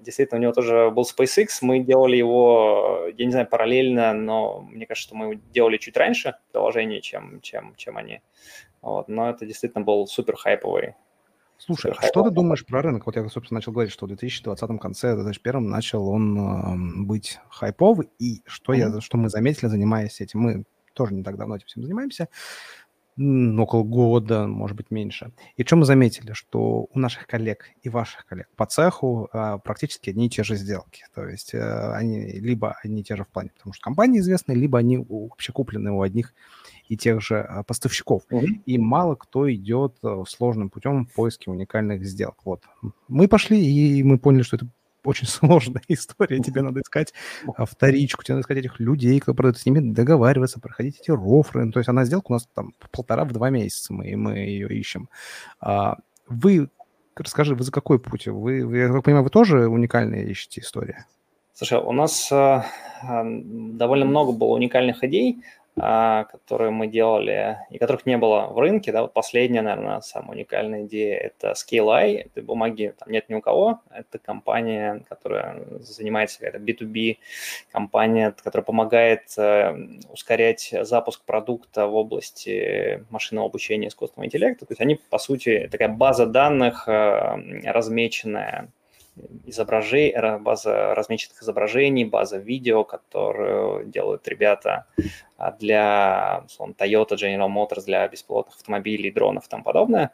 Действительно, у него тоже был SpaceX, мы делали его, я не знаю, параллельно, но мне кажется, что мы его делали чуть раньше приложение, чем, чем, чем они. Вот, но это действительно был супер хайповый. Слушай, а что ты думаешь про рынок? Вот я, собственно, начал говорить, что в 2020 конце, 2021 начал он э, быть хайповый, и что, mm-hmm. я, что мы заметили, занимаясь этим, мы тоже не так давно этим всем занимаемся, около года, может быть, меньше. И что мы заметили, что у наших коллег и ваших коллег по цеху а, практически одни и те же сделки. То есть а, они либо одни и те же в плане, потому что компании известны, либо они вообще куплены у одних и тех же а, поставщиков. Mm-hmm. И мало кто идет э, сложным путем в поиске уникальных сделок. Вот. Мы пошли, и мы поняли, что это очень (laughs) сложная история. Тебе надо искать а, вторичку, тебе надо искать этих людей, кто продает, с ними договариваться, проходить эти рофры. Ну, то есть она сделка у нас там полтора в два месяца, мы, мы ее ищем. А, вы, расскажи, вы за какой путь? Вы, я так понимаю, вы тоже уникальные ищете истории? Слушай, у нас э, довольно много было уникальных идей. А, которые мы делали и которых не было в рынке. Да, вот последняя, наверное, самая уникальная идея – это ScaleEye. Это бумаги там нет ни у кого. Это компания, которая занимается, это B2B компания, которая помогает э, ускорять запуск продукта в области машинного обучения искусственного интеллекта. То есть они, по сути, такая база данных э, размеченная изображений, база размеченных изображений, база видео, которую делают ребята а, для условно, Toyota, General Motors, для беспилотных автомобилей, дронов и тому подобное.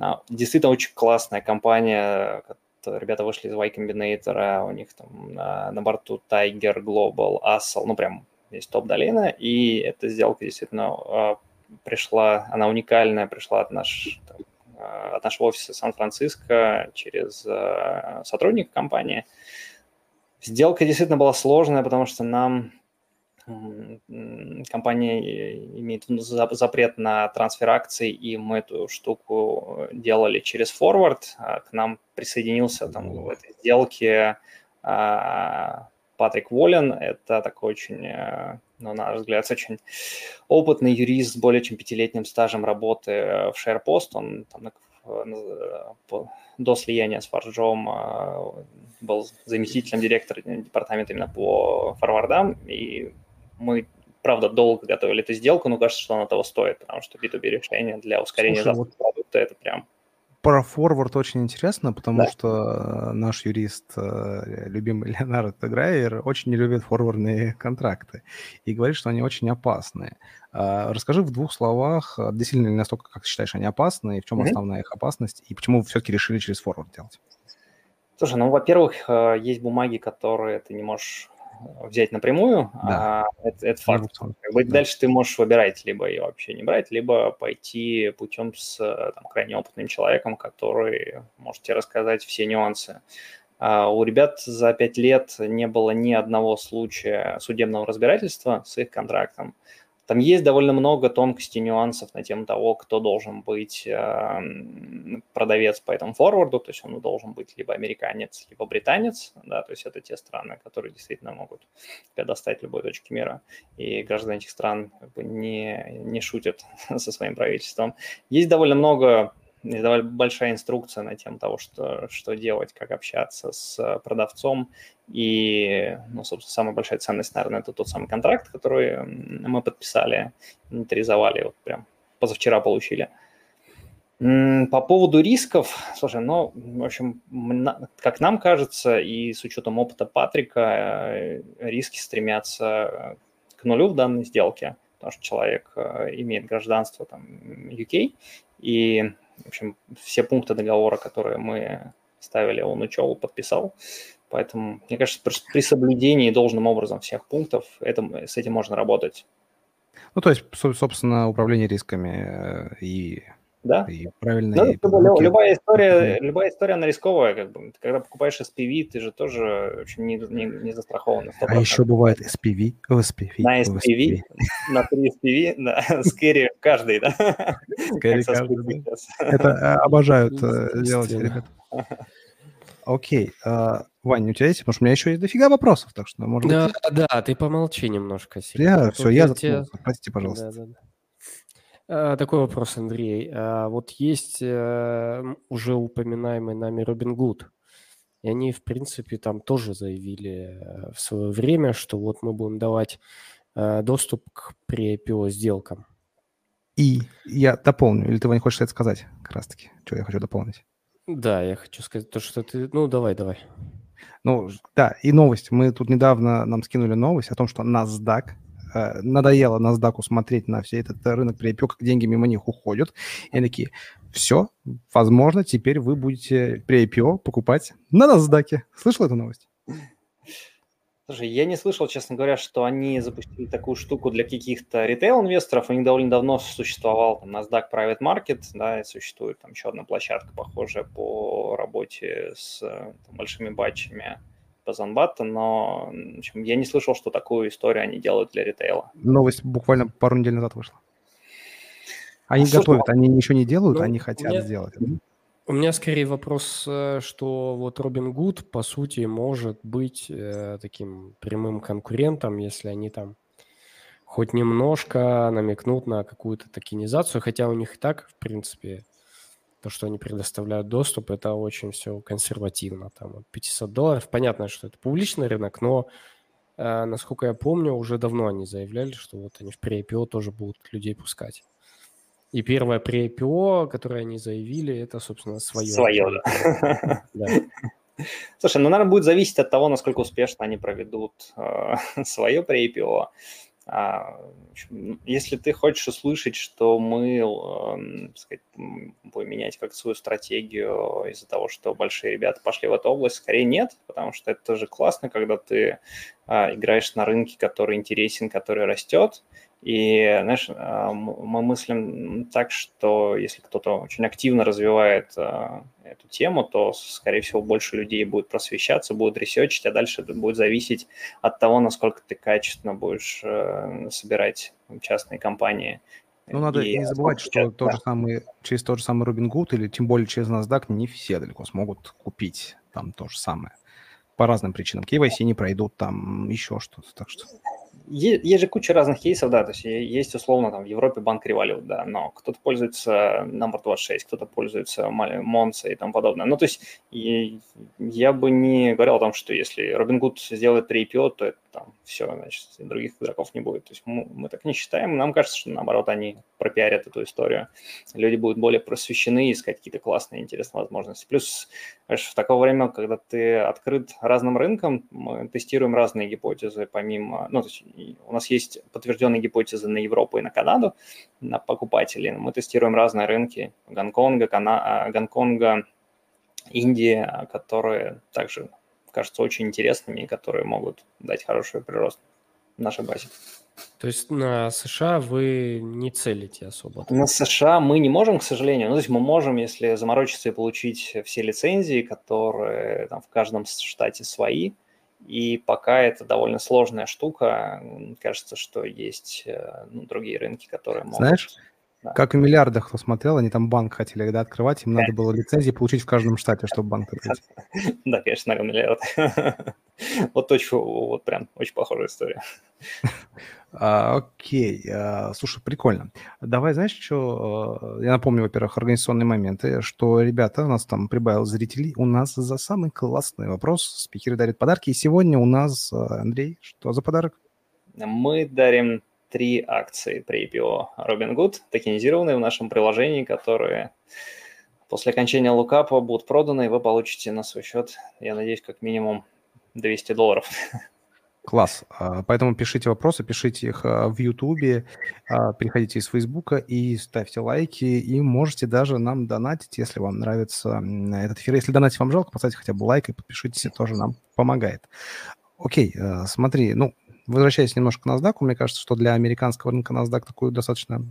А, действительно очень классная компания, ребята вышли из Y Combinator, у них там на, борту Tiger, Global, Assel, ну прям есть топ-долина, и эта сделка действительно а, пришла, она уникальная, пришла от наш, от нашего офиса Сан-Франциско через э, сотрудника компании. Сделка действительно была сложная, потому что нам компания имеет запрет на трансфер акций, и мы эту штуку делали через форвард. А к нам присоединился там в этой сделке а, Патрик Воллен. Это такой очень, э, на наш взгляд, очень опытный юрист с более чем пятилетним стажем работы в SharePost. Он там до слияния с Фаржом был заместителем директора департамента именно по форвардам, и мы, правда, долго готовили эту сделку, но кажется, что она того стоит, потому что B2B решение для ускорения Слушай, запуска вот продукта это прям про форвард очень интересно, потому да. что наш юрист, э, любимый (laughs) Леонард Грайер, очень не любит форвардные контракты и говорит, что они очень опасные. А, расскажи в двух словах, э, действительно ли настолько, как ты считаешь, они опасны, и в чем mm-hmm. основная их опасность, и почему вы все-таки решили через форвард делать? Слушай, ну, во-первых, э, есть бумаги, которые ты не можешь взять напрямую, да. а это, это факт. Как бы, да. Дальше ты можешь выбирать, либо ее вообще не брать, либо пойти путем с там, крайне опытным человеком, который может тебе рассказать все нюансы. А у ребят за пять лет не было ни одного случая судебного разбирательства с их контрактом. Там есть довольно много тонкостей, нюансов на тему того, кто должен быть э, продавец по этому форварду, то есть он должен быть либо американец, либо британец, да, то есть это те страны, которые действительно могут в любой точке мира, и граждане этих стран как бы не, не шутят (laughs) со своим правительством. Есть довольно много довольно большая инструкция на тему того, что, что делать, как общаться с продавцом. И, ну, собственно, самая большая ценность, наверное, это тот самый контракт, который мы подписали, инвентаризовали, вот прям позавчера получили. По поводу рисков, слушай, ну, в общем, как нам кажется, и с учетом опыта Патрика, э, риски стремятся к нулю в данной сделке, потому что человек э, имеет гражданство там UK, и в общем, все пункты договора, которые мы ставили, он учел, подписал. Поэтому, мне кажется, при соблюдении должным образом всех пунктов это, с этим можно работать. Ну, то есть, собственно, управление рисками э, и да. И правильно. Да, и любая история, любая история, она рисковая, как бы. Когда покупаешь SPV, ты же тоже общем, не, не, не застрахован. А еще бывает SPV, SPV. На SPV, на 3 SPV, да, скэри каждый, да. Скэри каждый, Это э, обожают э, делать ребята. Окей. А, Вань, у тебя есть? Потому что у меня еще есть дофига вопросов, так что, может Да, да, ты помолчи немножко. Я, все, я заткнулся. Простите, пожалуйста. Да, да, да. А, такой вопрос, Андрей. А, вот есть э, уже упоминаемый нами Робин Гуд, и они, в принципе, там тоже заявили э, в свое время, что вот мы будем давать э, доступ к pre-IPO сделкам. И я дополню, или ты, Ваня, хочешь это сказать как раз-таки? Что я хочу дополнить? Да, я хочу сказать то, что ты... Ну, давай, давай. Ну, да, и новость. Мы тут недавно нам скинули новость о том, что NASDAQ Э, надоело NASDAQ смотреть на все этот рынок как деньги мимо них уходят. И они такие, все, возможно, теперь вы будете при IPO покупать на NASDAQ. Слышал эту новость? Слушай, я не слышал, честно говоря, что они запустили такую штуку для каких-то ритейл-инвесторов. У них довольно давно существовал там, NASDAQ Private Market, да, и существует там еще одна площадка, похожая по работе с там, большими батчами по Занбатта, но в общем, я не слышал, что такую историю они делают для ритейла. Новость буквально пару недель назад вышла. Они а готовят, они ничего не делают, ну, они хотят меня, сделать. У меня скорее вопрос, э, что вот Робин Гуд, по сути, может быть э, таким прямым конкурентом, если они там хоть немножко намекнут на какую-то токенизацию, хотя у них и так, в принципе, то, что они предоставляют доступ, это очень все консервативно. Там 500 долларов. Понятно, что это публичный рынок, но, э, насколько я помню, уже давно они заявляли, что вот они в pre-IPO тоже будут людей пускать. И первое pre-IPO, которое они заявили, это, собственно, свое. Свое, (laughs) да. Слушай, ну, наверное, будет зависеть от того, насколько успешно они проведут э, (laughs) свое pre-IPO. А, если ты хочешь услышать, что мы, эм, сказать, будем менять как свою стратегию из-за того, что большие ребята пошли в эту область, скорее нет, потому что это тоже классно, когда ты а, играешь на рынке, который интересен, который растет. И, знаешь, а, мы мыслим так, что если кто-то очень активно развивает эту тему, то, скорее всего, больше людей будет просвещаться, будут ресерчить, а дальше это будет зависеть от того, насколько ты качественно будешь э, собирать частные компании. Ну, надо и не забывать, что да. тот же самый, через тот же самый Robinhood или тем более через NASDAQ не все далеко смогут купить там то же самое. По разным причинам. KYC не пройдут, там еще что-то. Так что есть же куча разных кейсов, да, то есть есть условно там в Европе банк Револют, да, но кто-то пользуется номер 26, кто-то пользуется Монса и тому подобное. Ну, то есть я бы не говорил о том, что если Robinhood сделает 3 IPO, то это там все, значит, других игроков не будет. То есть мы, мы так не считаем, нам кажется, что наоборот они пропиарят эту историю. Люди будут более просвещены, искать какие-то классные, интересные возможности. Плюс, знаешь, в такое время, когда ты открыт разным рынкам, мы тестируем разные гипотезы, помимо, ну, то есть у нас есть подтвержденные гипотезы на Европу и на Канаду, на покупателей. Мы тестируем разные рынки Гонконга, Кана... Гонконга, Индии, которые также кажутся очень интересными и которые могут дать хороший прирост в нашей базе. То есть на США вы не целите особо? На США мы не можем, к сожалению. Ну, то есть мы можем, если заморочиться и получить все лицензии, которые там в каждом штате свои, и пока это довольно сложная штука, кажется, что есть э, ну, другие рынки, которые могут... Знаешь, да. как и миллиардах кто смотрел, они там банк хотели да, открывать, им да. надо было лицензии получить в каждом штате, чтобы банк открыть. (laughs) Да, конечно, на миллиард. (laughs) Вот точно, вот прям очень похожая история. (laughs) А, окей, а, слушай, прикольно. Давай, знаешь, что? Я напомню, во-первых, организационные моменты, что, ребята, у нас там прибавилось зрителей. У нас за самый классный вопрос спикеры дарят подарки. И сегодня у нас, Андрей, что за подарок? Мы дарим три акции при IPO Robinhood, токенизированные в нашем приложении, которые после окончания лукапа будут проданы, и вы получите на свой счет, я надеюсь, как минимум 200 долларов. Класс. А, поэтому пишите вопросы, пишите их а, в Ютубе, а, переходите из Фейсбука и ставьте лайки, и можете даже нам донатить, если вам нравится этот эфир. Если донатить вам жалко, поставьте хотя бы лайк и подпишитесь, тоже нам помогает. Окей, смотри, ну, возвращаясь немножко к NASDAQ, мне кажется, что для американского рынка NASDAQ такую достаточно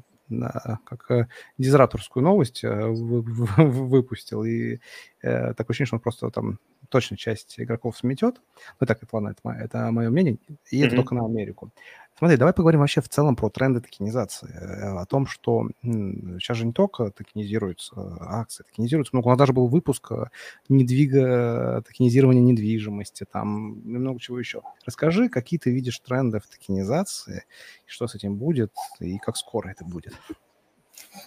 как э, дизраторскую новость э, (laughs) выпустил, и э, такое ощущение, что он просто там точно часть игроков сметет. Ну, так, это ладно, это, мое, это мое мнение, и mm-hmm. это только на Америку. Смотри, давай поговорим вообще в целом про тренды токенизации, э, о том, что сейчас же не только токенизируются акции, токенизируются много. У нас даже был выпуск э, недвига, токенизирования недвижимости, там и много чего еще. Расскажи, какие ты видишь тренды в токенизации, что с этим будет и как скоро это будет.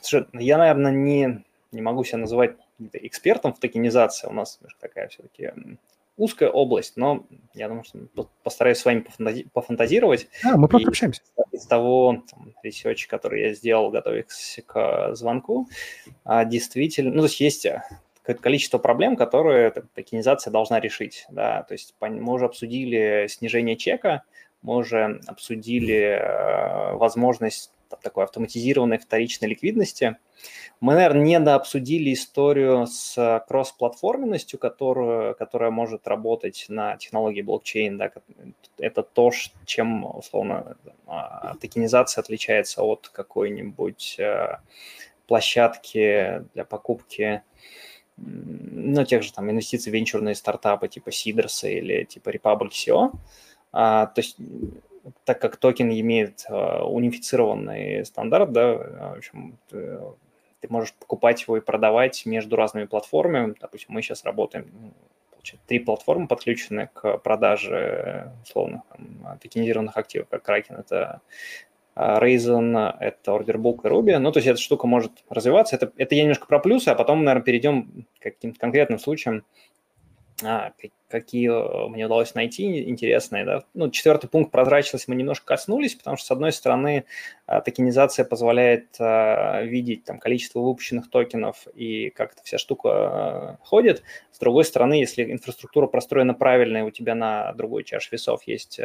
Слушай, ну, я, наверное, не, не могу себя называть экспертом в токенизации. У нас такая все-таки узкая область, но я думаю, что постараюсь с вами пофантазировать. А, мы просто общаемся. Из того там, research а, который я сделал, готовясь к звонку, а, действительно, ну, то есть есть э, какое-то количество проблем, которые токенизация должна решить. Да? То есть мы уже обсудили снижение чека, мы уже обсудили э, возможность такой автоматизированной вторичной ликвидности. Мы, наверное, не дообсудили историю с кроссплатформенностью, которую, которая может работать на технологии блокчейн. Да. Это то, чем, условно, а, токенизация отличается от какой-нибудь э, площадки для покупки ну, тех же там инвестиций в венчурные стартапы типа Сидерса или типа Republic SEO. А, то есть так как токен имеет uh, унифицированный стандарт, да, в общем, ты, ты можешь покупать его и продавать между разными платформами. Допустим, мы сейчас работаем, ну, получается, три платформы подключены к продаже, условно, там, токенизированных активов, как Kraken. Это Raisin, это Orderbook и Ruby. Ну, то есть эта штука может развиваться. Это, это я немножко про плюсы, а потом, наверное, перейдем к каким-то конкретным случаям, а, какие э, мне удалось найти интересные. Да? Ну, четвертый пункт прозрачность мы немножко коснулись, потому что, с одной стороны, а, токенизация позволяет а, видеть там, количество выпущенных токенов и как эта вся штука а, ходит. С другой стороны, если инфраструктура простроена правильно, и у тебя на другой чаше весов есть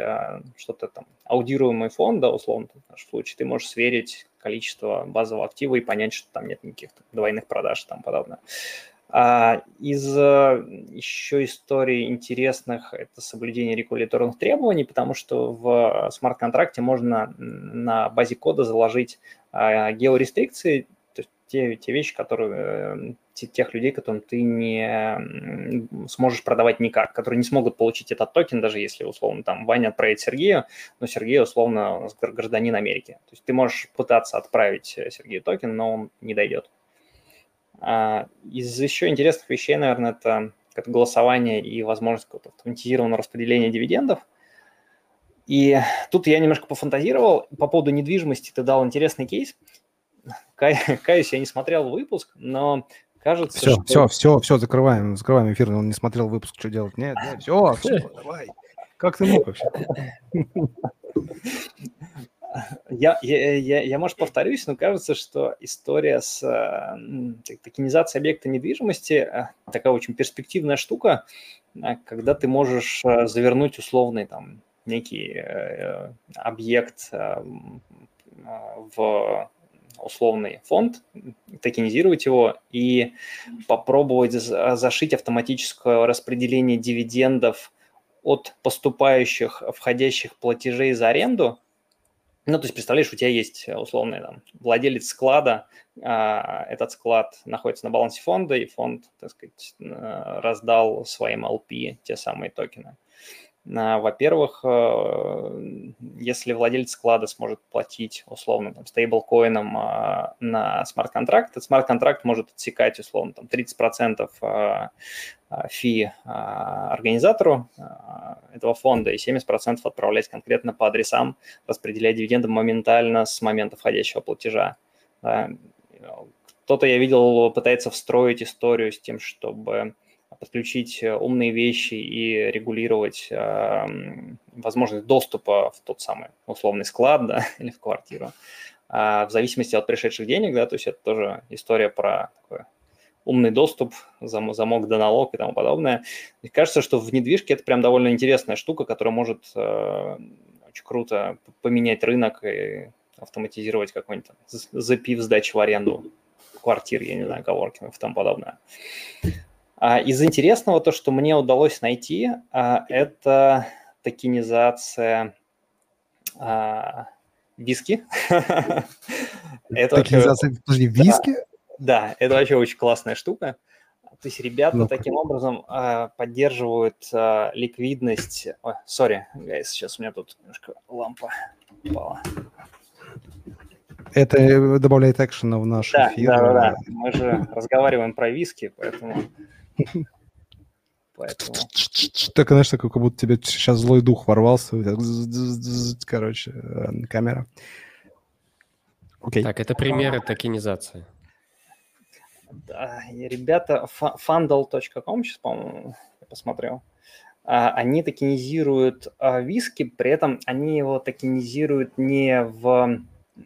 что-то там, аудируемый фонд, да, условно, в нашем случае, ты можешь сверить количество базового актива и понять, что там нет никаких двойных продаж и тому подобное. А из э, еще историй интересных это соблюдение регуляторных требований, потому что в смарт-контракте можно на базе кода заложить а, георестрикции, то есть те, те вещи, которые тех людей, которым ты не сможешь продавать никак, которые не смогут получить этот токен, даже если, условно, там Ваня отправит Сергею, но Сергей, условно, гражданин Америки. То есть ты можешь пытаться отправить э, Сергею токен, но он не дойдет. А, из еще интересных вещей, наверное, это, голосование и возможность какого-то автоматизированного распределения дивидендов. И тут я немножко пофантазировал. По поводу недвижимости ты дал интересный кейс. (laughs) Каюсь, я не смотрел выпуск, но кажется, все, что... Все, все, все, закрываем, закрываем эфир. Он не смотрел выпуск, что делать. Нет, нет, все, все, давай. Как ты мог вообще? (laughs) Я, я, я, я, может, повторюсь, но кажется, что история с э, токенизацией объекта недвижимости э, такая очень перспективная штука, э, когда ты можешь завернуть условный там некий объект в условный фонд, токенизировать его и попробовать зашить автоматическое распределение дивидендов от поступающих входящих платежей за аренду. Ну, то есть, представляешь, у тебя есть условный там, владелец склада, а, этот склад находится на балансе фонда, и фонд, так сказать, э, раздал своим LP те самые токены. А, во-первых, э, если владелец склада сможет платить условно там, стейблкоином а, на смарт-контракт, этот смарт-контракт может отсекать условно там, 30% а, фи организатору этого фонда и 70% отправлять конкретно по адресам, распределяя дивиденды моментально с момента входящего платежа. Кто-то, я видел, пытается встроить историю с тем, чтобы подключить э, умные вещи и регулировать э, возможность доступа в тот самый условный склад (laughs) да, или в квартиру, э, в зависимости от пришедших денег, да, то есть это тоже история про такой умный доступ, зам, замок до налог и тому подобное. Мне кажется, что в недвижке это прям довольно интересная штука, которая может э, очень круто поменять рынок и автоматизировать какой-нибудь запив сдачи в аренду квартир, я не знаю, коворкингов и тому подобное. А, из интересного то, что мне удалось найти, а, это токенизация а, виски. (laughs) Токенизация, подожди, виски? Да, это вообще очень классная штука. То есть ребята таким образом поддерживают ликвидность. Ой, сори, сейчас у меня тут немножко лампа упала. Это добавляет экшена в наш да, эфир. Да, да, да. Мы же разговариваем про виски, поэтому Поэтому... (laughs) Так, знаешь, такой, как будто тебе сейчас злой дух ворвался. Короче, э, камера. Окей. Так, это примеры токенизации. Да, ребята, fundal.com, сейчас, по-моему, я посмотрел, а, они токенизируют а, виски, при этом они его токенизируют не в,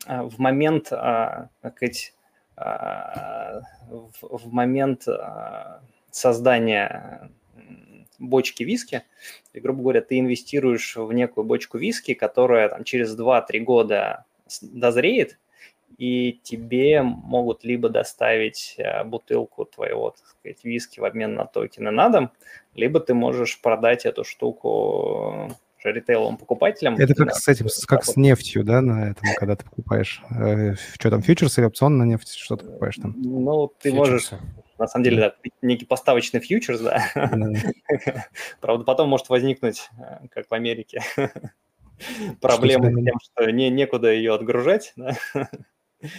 а, в момент, как сказать, в, в момент создания бочки виски, и, грубо говоря, ты инвестируешь в некую бочку виски, которая там, через 2-3 года дозреет, и тебе могут либо доставить э, бутылку твоего, так сказать, виски в обмен на токены на дом, либо ты можешь продать эту штуку ритейловым покупателям. Это как с этим, как с нефтью, да, на этом, когда ты покупаешь, э, что там, фьючерс или опцион на нефть, что ты покупаешь там? Ну, ты можешь на самом деле, да, некий поставочный фьючерс, да. (laughs) Правда, потом может возникнуть, э, как в Америке, (laughs) проблема с тем, что не, некуда ее отгружать, да.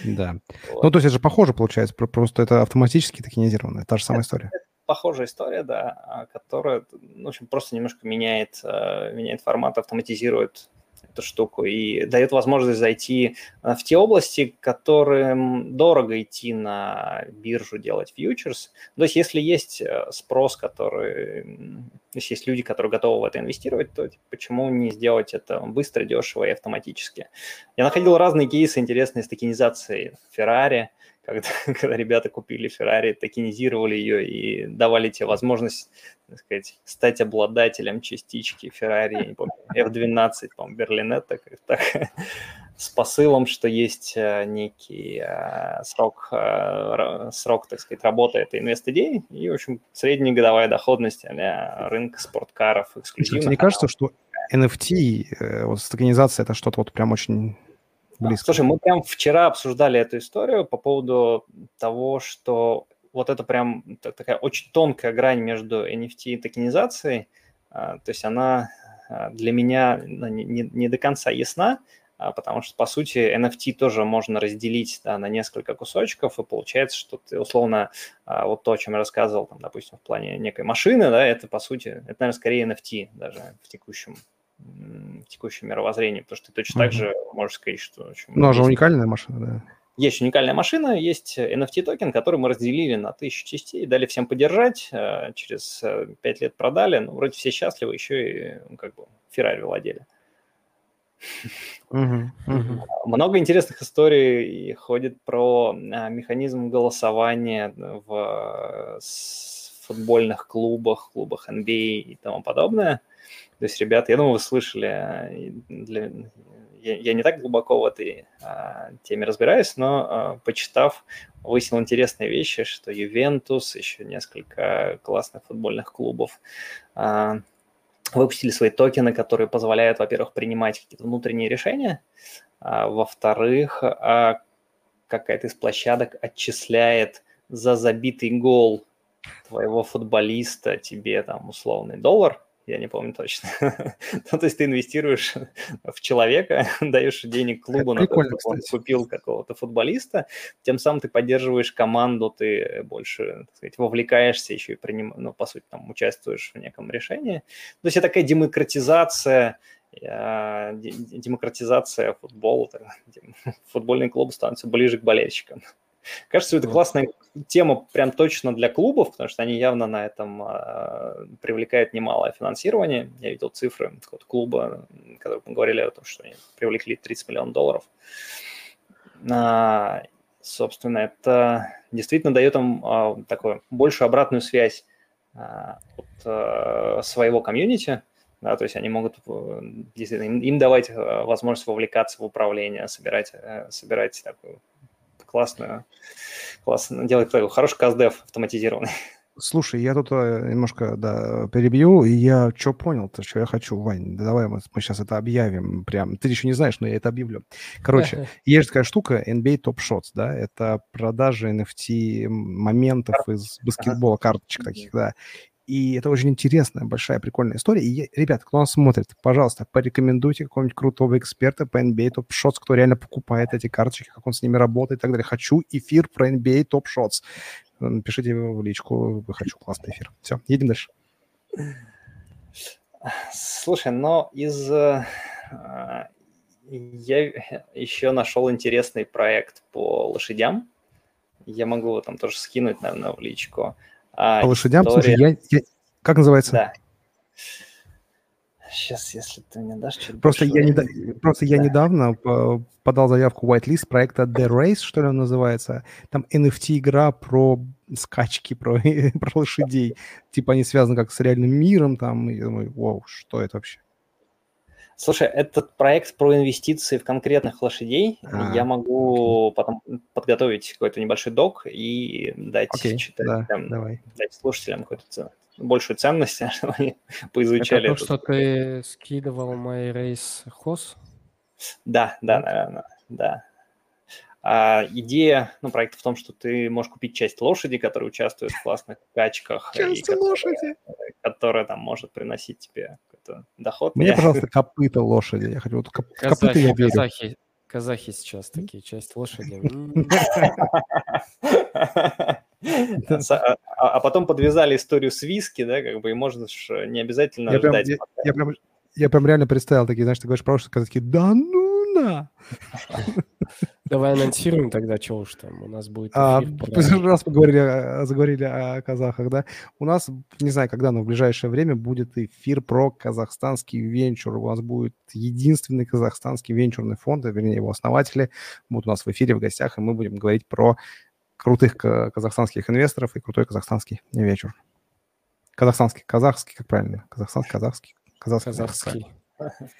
Да. (laughs) Вот. Ну, то есть это же похоже получается, просто это автоматически токенизировано, та же самая история. Похожая история, да, которая, ну, в общем, просто немножко меняет, э, меняет формат, автоматизирует эту штуку и дает возможность зайти э, в те области, которым дорого идти на биржу делать фьючерс. То есть если есть э, спрос, который... Если есть люди, которые готовы в это инвестировать, то почему не сделать это быстро, дешево и автоматически? Я находил разные кейсы интересные с токенизацией Ferrari, когда, (laughs) когда ребята купили Ferrari, токенизировали ее и давали тебе возможность, так сказать, стать обладателем частички Ferrari, я не помню, (laughs) F12, по-моему, Берлинетта, так, (laughs) с посылом, что есть э, некий э, срок, э, срок, так сказать, работы этой инвест-идеи, и, в общем, среднегодовая доходность а рынка спорткаров эксклюзивно. Мне кажется, что NFT, вот токенизация, это что-то вот прям очень близко. Слушай, мы прям вчера обсуждали эту историю по поводу того, что вот это прям такая очень тонкая грань между NFT и токенизацией. То есть она для меня ну, не, не, не до конца ясна, а, потому что, по сути, NFT тоже можно разделить да, на несколько кусочков, и получается, что ты, условно, а, вот то, о чем я рассказывал, там, допустим, в плане некой машины, да, это, по сути, это, наверное, скорее NFT даже в текущем в текущем мировоззрении, потому что ты точно mm-hmm. так же можешь сказать, что... Ну, же уникальная машина, да. Есть уникальная машина, есть NFT-токен, который мы разделили на тысячу частей, дали всем поддержать, а, через пять лет продали, ну, вроде все счастливы, еще и, ну, как бы, Феррари владели. Много интересных историй ходит про а, механизм голосования в футбольных клубах, клубах NBA и тому подобное. То есть, ребята, я думаю, вы слышали, для... я, я не так глубоко в этой а, теме разбираюсь, но а, почитав, выяснил интересные вещи, что Ювентус, еще несколько классных футбольных клубов а, выпустили свои токены, которые позволяют, во-первых, принимать какие-то внутренние решения, а, во-вторых, а, какая-то из площадок отчисляет за забитый гол твоего футболиста тебе там условный доллар, я не помню точно. (laughs) ну, то есть ты инвестируешь (laughs) в человека, (laughs) даешь денег клубу на то, чтобы он купил какого-то футболиста, тем самым ты поддерживаешь команду, ты больше, так сказать, вовлекаешься еще и приним... ну, по сути, там, участвуешь в неком решении. То есть это такая демократизация а, демократизация футбола, футбольный клуб становится ближе к болельщикам. Кажется, это классная тема прям точно для клубов, потому что они явно на этом э, привлекают немалое финансирование. Я видел цифры какого-то клуба, которые говорили о том, что они привлекли 30 миллионов долларов. А, собственно, это действительно дает им а, такую большую обратную связь а, от а, своего комьюнити, да, то есть они могут э, им, им давать э, возможность вовлекаться в управление, собирать, э, собирать такую классно, классно делает хороший каздев автоматизированный. Слушай, я тут э, немножко да, перебью, и я что понял-то, что я хочу, Вань, давай мы, мы сейчас это объявим прям. Ты еще не знаешь, но я это объявлю. Короче, (laughs) есть такая штука NBA Top Shots, да, это продажа NFT моментов из баскетбола, карточек таких, да. И это очень интересная, большая, прикольная история. И, ребят, кто нас смотрит, пожалуйста, порекомендуйте какого-нибудь крутого эксперта по NBA Top Shots, кто реально покупает эти карточки, как он с ними работает и так далее. Хочу эфир про NBA Top Shots. Пишите в личку, хочу классный эфир. Все, едем дальше. Слушай, но из... Э, я еще нашел интересный проект по лошадям. Я могу его там тоже скинуть, наверное, в личку. А, По лошадям? Слушай, я, я... Как называется? Да. Сейчас, если ты мне дашь чуть Просто, я, не... Просто да. я недавно подал заявку whitelist проекта The Race, что ли он называется. Там NFT-игра про скачки, про, (laughs) про лошадей. Типа они связаны как с реальным миром там. И я думаю, вау, что это вообще? Слушай, этот проект про инвестиции в конкретных лошадей. А, я могу окей. потом подготовить какой-то небольшой док и дать окей, читать, да, там, давай. дать слушателям какую-то большую ценность, (laughs) чтобы они поизучали. Это то, что ты скидывал мой рейс хос? Да, да, наверное, да. А, идея, ну, проекта в том, что ты можешь купить часть лошади, которая участвует в классных качках. (laughs) Часть лошади. Которая, которая там может приносить тебе какой-то доход. Мне, я... пожалуйста, (laughs) копыта лошади. Я хочу вот коп... казахи, копыта я верю. Казахи, казахи сейчас такие, часть лошади. (laughs) А, а потом подвязали историю с виски, да, как бы, и можно не обязательно ждать. Я прям, я прям реально представил такие, знаешь, ты говоришь про что такие, да ну на! (laughs) Давай анонсируем тогда, что уж там, у нас будет а, (laughs) (laughs) раз поговорили, заговорили о казахах, да, у нас, не знаю, когда, но в ближайшее время будет эфир про казахстанский венчур, у нас будет единственный казахстанский венчурный фонд, вернее, его основатели будут у нас в эфире в гостях, и мы будем говорить про крутых казахстанских инвесторов и крутой казахстанский венчур. Казахстанский, казахский, как правильно? Казахстанский, казахский. Казахский. казахский.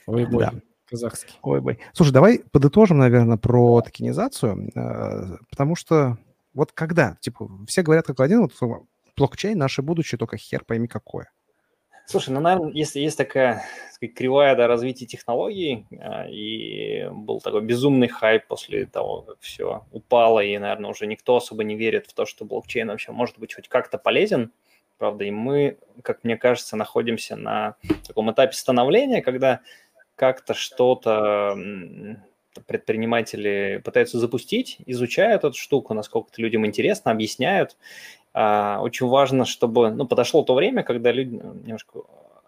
Ой, бой. Да. Казахский. Ой, бой. Слушай, давай подытожим, наверное, про токенизацию, э, потому что вот когда, типа, все говорят как один, вот блокчейн наше будущее, только хер пойми какое. Слушай, ну, наверное, если есть такая сказать, кривая до развития технологий, а, и был такой безумный хайп после того, как все упало, и, наверное, уже никто особо не верит в то, что блокчейн вообще может быть хоть как-то полезен, правда, и мы, как мне кажется, находимся на таком этапе становления, когда как-то что-то предприниматели пытаются запустить, изучают эту штуку, насколько это людям интересно, объясняют. А, очень важно, чтобы ну, подошло то время, когда люди немножко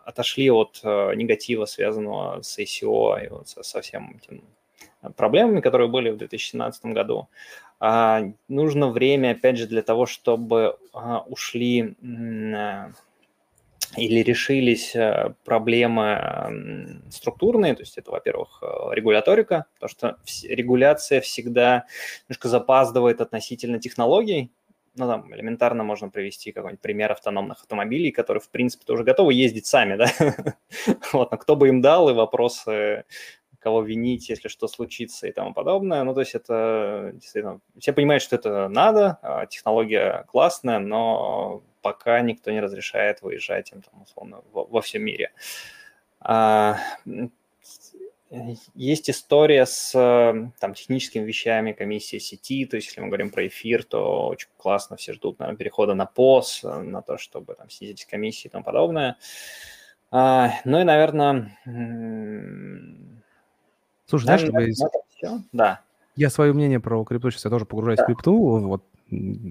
отошли от э, негатива, связанного с ICO и вот со, всем этим проблемами, которые были в 2017 году. А, нужно время, опять же, для того, чтобы а, ушли а, или решились э, проблемы структурные, то есть это, во-первых, э, регуляторика, потому что регуляция всегда немножко запаздывает относительно технологий, ну, там элементарно можно привести какой-нибудь пример автономных автомобилей, которые, в принципе, уже готовы ездить сами, да? (laughs) вот, но кто бы им дал, и вопросы, кого винить, если что случится и тому подобное. Ну, то есть это действительно... Все понимают, что это надо, а технология классная, но пока никто не разрешает выезжать им, там, условно, во, во всем мире. А, есть история с там, техническими вещами комиссии сети, то есть если мы говорим про эфир, то очень классно все ждут наверное, перехода на ПОС, на то, чтобы там, снизить комиссии и тому подобное. А, ну и, наверное... Слушай, знаешь, наверное, что Да. Я свое мнение про крипту, сейчас я тоже погружаюсь да. в крипту, вот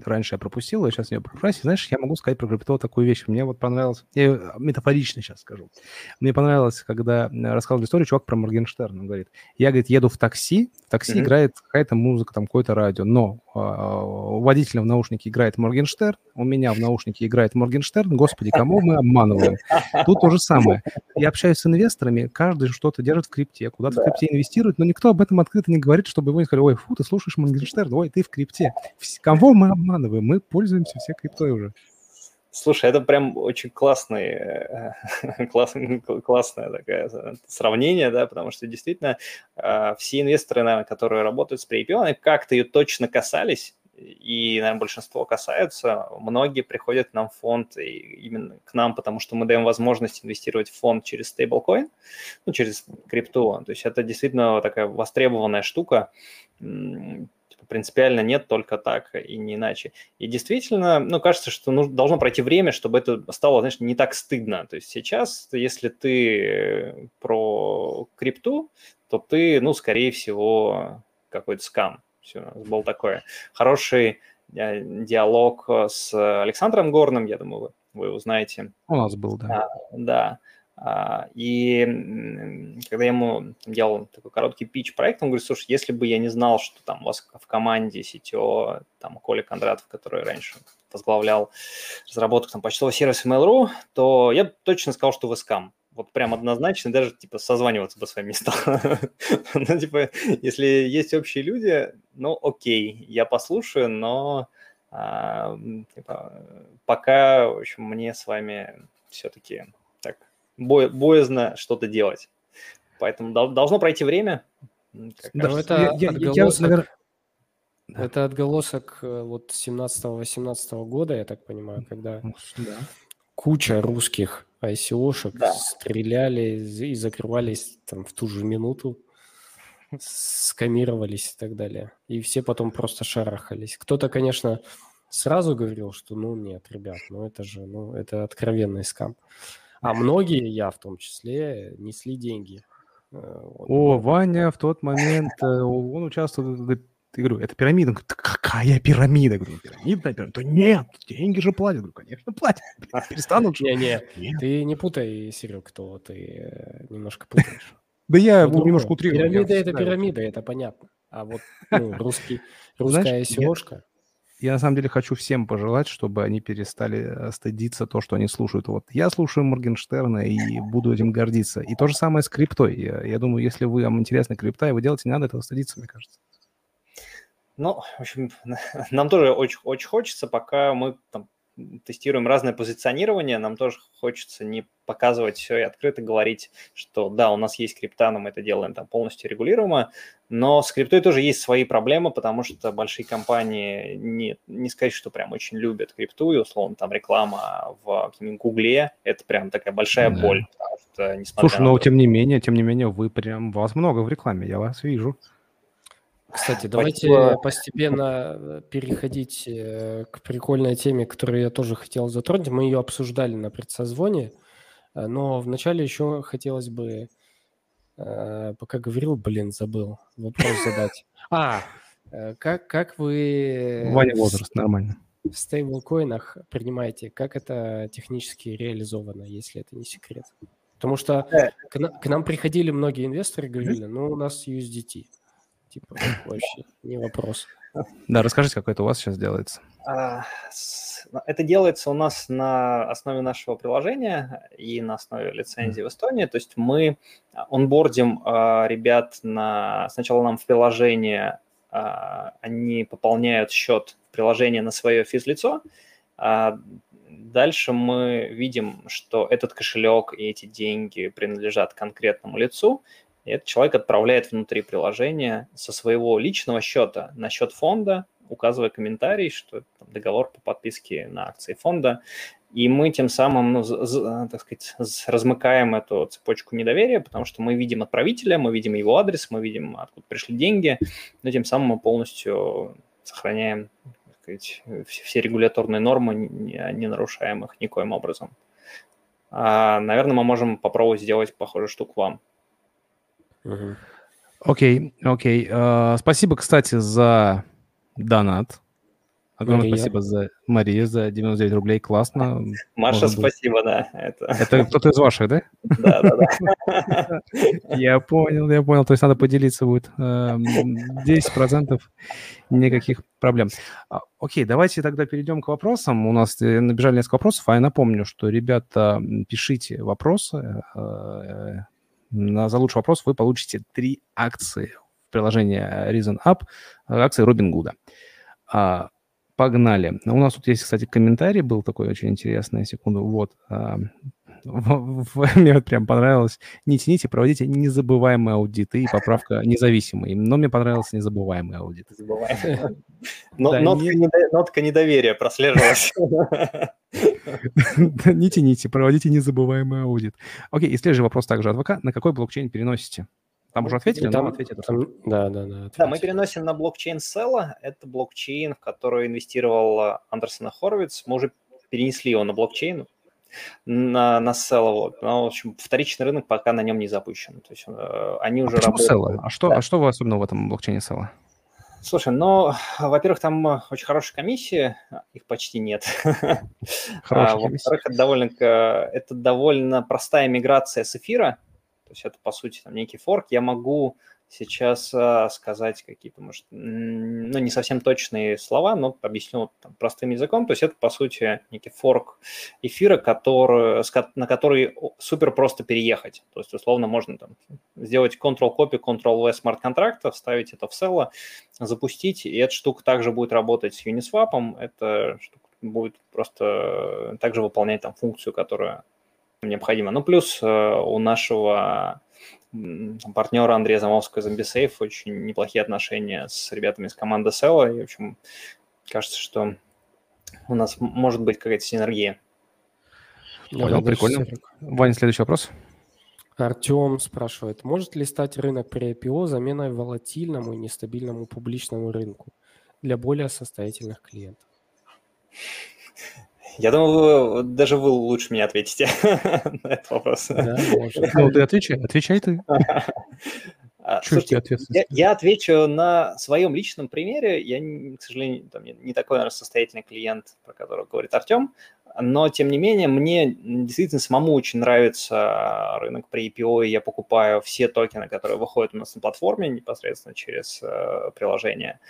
раньше я пропустил, а сейчас я погружаюсь. Знаешь, я могу сказать про крипту такую вещь. Мне вот понравилось, я метафорично сейчас скажу. Мне понравилось, когда рассказывал историю чувак про Моргенштерна. Он говорит, я, говорит, еду в такси, в такси mm-hmm. играет какая-то музыка, там какое-то радио, но а, у водителя в наушнике играет Моргенштерн, у меня в наушнике играет Моргенштерн. Господи, кому мы обманываем? Тут то же самое. Я общаюсь с инвесторами, каждый что-то держит в крипте, куда-то да. в крипте инвестирует, но никто об этом открыто не говорит, чтобы его не сказали, ой, фу, ты слушаешь Моргенштерн, ой, ты в крипте. Кого мы обманываем? Мы пользуемся все криптой уже. Слушай, это прям очень классный, э, (laughs) классный, классное такое сравнение, да, потому что действительно э, все инвесторы, наверное, которые работают с pre они как-то ее точно касались, и, наверное, большинство касаются. Многие приходят к нам в фонд, и именно к нам, потому что мы даем возможность инвестировать в фонд через стейблкоин, ну, через крипту. То есть это действительно такая востребованная штука принципиально нет, только так и не иначе. И действительно, ну, кажется, что нужно, должно пройти время, чтобы это стало, знаешь, не так стыдно. То есть сейчас, если ты про крипту, то ты, ну, скорее всего, какой-то скам. Все, у нас был такой хороший э, диалог с Александром Горным, я думаю, вы, вы его знаете. У нас был, да. А, да. А, и когда я ему делал такой короткий пич проект, он говорит, слушай, если бы я не знал, что там у вас в команде CTO, там Коля Кондратов, который раньше возглавлял разработку там почтового сервиса Mail.ru, то я точно сказал, что вы скам. Вот прям однозначно, даже типа созваниваться бы с вами не стал. (laughs) ну, типа, если есть общие люди, ну, окей, я послушаю, но а, типа, пока, в общем, мне с вами все-таки бо- боязно что-то делать. Поэтому должно пройти время. Да, это я, отголосок, я, наверное... это отголосок вот 17-18 года, я так понимаю, когда да. Куча русских ICO-шек да. стреляли и закрывались там в ту же минуту, скамировались и так далее. И все потом просто шарахались. Кто-то, конечно, сразу говорил, что ну нет, ребят, ну это же, ну это откровенный скам. А многие, я в том числе, несли деньги. Э. О, Ваня в тот момент, э, он участвовал, я говорю, это пирамида. Он говорит, какая пирамида? Я говорю, пирамида, пирамида. Да нет, деньги же платят. Я говорю, конечно, платят. Перестанут. Не-не, ты не путай, Серег, кто ты э, немножко путаешь. (laughs) Да я немножко утрирую. Пирамида – это пирамида, это понятно. А вот (laughs) ну, русский, русская SEO-шка я на самом деле хочу всем пожелать, чтобы они перестали э, стыдиться то, что они слушают. Вот я слушаю Моргенштерна и буду этим гордиться. И то же самое с криптой. Я, я думаю, если вы, вам интересна крипта, и вы делаете, не надо этого стыдиться, мне кажется. Ну, в общем, (laughs) нам тоже очень, очень хочется, пока мы там тестируем разное позиционирование, нам тоже хочется не показывать все и открыто говорить, что да, у нас есть крипта, но мы это делаем там полностью регулируемо, но с криптой тоже есть свои проблемы, потому что большие компании не, не сказать, что прям очень любят крипту, и условно там реклама в Гугле, это прям такая большая да. боль, потому что Слушай, но тем не менее, тем не менее, вы прям, вас много в рекламе, я вас вижу. Кстати, давайте Спасибо. постепенно э, переходить э, к прикольной теме, которую я тоже хотел затронуть. Мы ее обсуждали на предсозвоне, э, но вначале еще хотелось бы, пока говорил, блин, забыл вопрос задать. А, как, как вы... Ваня возраст, нормально. В стейблкоинах принимаете, как это технически реализовано, если это не секрет? Потому что к, к нам приходили многие инвесторы, говорили, ну, у нас USDT. Типа, вообще не вопрос. Да, расскажите, как это у вас сейчас делается. А, это делается у нас на основе нашего приложения и на основе лицензии в Эстонии. То есть мы онбордим а, ребят на... Сначала нам в приложение а, они пополняют счет в приложение на свое физлицо, Дальше мы видим, что этот кошелек и эти деньги принадлежат конкретному лицу, и этот человек отправляет внутри приложения со своего личного счета на счет фонда, указывая комментарий, что это договор по подписке на акции фонда. И мы тем самым, ну, так сказать, размыкаем эту цепочку недоверия, потому что мы видим отправителя, мы видим его адрес, мы видим, откуда пришли деньги, но тем самым мы полностью сохраняем так сказать, все регуляторные нормы, не нарушаем их никоим образом. А, наверное, мы можем попробовать сделать похожую штуку вам. Окей, окей. А, спасибо, кстати, за донат. Огромное Мария. спасибо за Мария за 99 рублей. Классно. (laughs) Маша, Можно спасибо, да. Это, это кто-то из ваших, да? Да, да, да. (laughs) Я понял, я понял. То есть надо поделиться будет. 10% эм, никаких проблем. А, окей, давайте тогда перейдем к вопросам. У нас э, набежали несколько вопросов, а я напомню, что, ребята, пишите вопросы э, за лучший вопрос вы получите три акции в приложении Reason Up, акции Робин Гуда. Погнали. У нас тут есть, кстати, комментарий был такой очень интересный, секунду. Вот. А, (laughs) мне вот прям понравилось. Не тяните, проводите незабываемые аудиты и поправка (laughs) независимый. Но мне понравился незабываемый аудит. (laughs) Нотка недоверия прослеживалась. (laughs) Не тяните, проводите незабываемый аудит. Окей, и следующий вопрос также ВК. На какой блокчейн переносите? Там уже ответили, там ответили. Да, да, да. Да, мы переносим на блокчейн Села. Это блокчейн, в который инвестировал Андерсон Хоровиц. Мы уже перенесли его на блокчейн на, на Sell. Вот. Но, в общем, вторичный рынок пока на нем не запущен. То есть э, они а уже работают. Sell? А что, да. а что особенно в этом блокчейне Sell? Слушай, ну, (sighs) во-первых, там очень хорошие комиссии, их почти нет. (laughs) А, во-вторых, это довольно, это довольно простая миграция с эфира, то есть это, по сути, там, некий форк. Я могу сейчас а, сказать какие-то, может, ну, не совсем точные слова, но объясню там, простым языком. То есть это, по сути, некий форк эфира, который, на который супер просто переехать. То есть, условно, можно там, сделать Ctrl-copy, Ctrl-V смарт-контракта, вставить это в Cell, запустить, и эта штука также будет работать с Uniswap. Эта штука будет просто также выполнять там функцию, которая необходима. Ну, плюс э, у нашего партнера Андрея Замовского из очень неплохие отношения с ребятами из команды Sella. И, в общем, кажется, что у нас может быть какая-то синергия. Понял, прикольно. Ваня, следующий вопрос. Артем спрашивает, может ли стать рынок при IPO заменой волатильному и нестабильному публичному рынку для более состоятельных клиентов? Я думаю, вы, даже вы лучше меня ответите (laughs) на этот вопрос. Да, может. Ну, ты отвечай, отвечай ты. (laughs) А, слушайте, я, я отвечу на своем личном примере. Я, к сожалению, там, не такой, наверное, состоятельный клиент, про которого говорит Артем, но, тем не менее, мне действительно самому очень нравится рынок при IPO, и я покупаю все токены, которые выходят у нас на платформе непосредственно через э, приложение.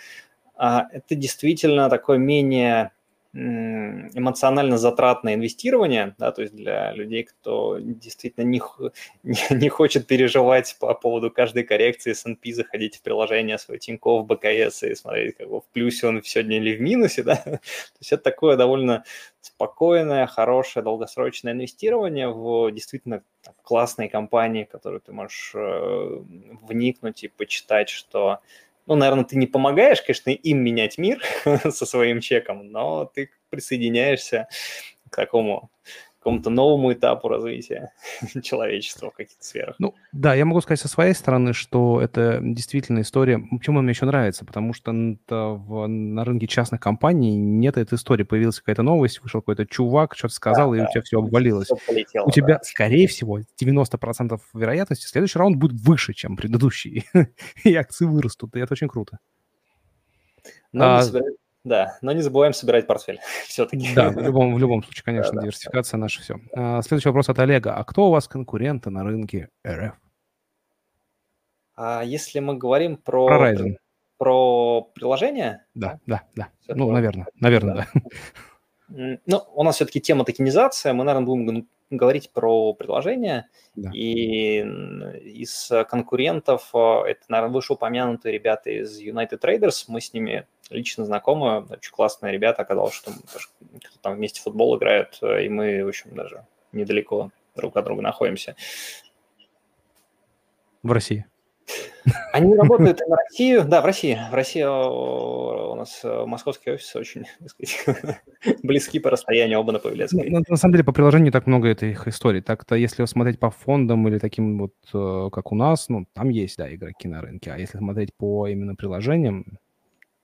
А, это действительно такой менее эмоционально затратное инвестирование, да, то есть для людей, кто действительно не, (laughs) не, хочет переживать по поводу каждой коррекции S&P, заходить в приложение свой Тинькофф, БКС и смотреть, как в плюсе он сегодня или в минусе, (laughs) да, то есть это такое довольно спокойное, хорошее, долгосрочное инвестирование в действительно классные компании, в которые ты можешь э, вникнуть и почитать, что ну, наверное, ты не помогаешь, конечно, им менять мир (laughs) со своим чеком, но ты присоединяешься к такому какому-то новому этапу развития (laughs) человечества в каких-то сферах. Ну, да, я могу сказать со своей стороны, что это действительно история. Почему мне еще нравится? Потому что в, на рынке частных компаний нет этой истории. Появилась какая-то новость, вышел какой-то чувак, что-то сказал, да, и да. у тебя все обвалилось. Все полетело, у тебя, да. скорее всего, 90% вероятности следующий раунд будет выше, чем предыдущий. (laughs) и акции вырастут, и это очень круто. Но а, да, но не забываем собирать портфель (laughs) все-таки. Да, в любом, в любом случае, конечно, да, диверсификация да. наша все. А, следующий вопрос от Олега. А кто у вас конкуренты на рынке РФ? А если мы говорим про... Про Ryzen. Про приложение? Да, да, да. ну, наверное, наверное, да. да. Ну, у нас все-таки тема токенизация. Мы, наверное, будем говорить про приложение. Да. И из конкурентов, э, это, наверное, вышеупомянутые ребята из United Traders. Мы с ними лично знакомы. Очень классные ребята. Оказалось, что там вместе в футбол играют. Э, и мы, в общем, даже недалеко друг от друга находимся. В России? Они работают на Россию, да, в России. В России у нас э, московские офисы очень, сказать, (laughs) близки по расстоянию оба на Павелецкой. Ну, на самом деле по приложению так много этих историй. Так-то если смотреть по фондам или таким вот, э, как у нас, ну, там есть, да, игроки на рынке. А если смотреть по именно приложениям,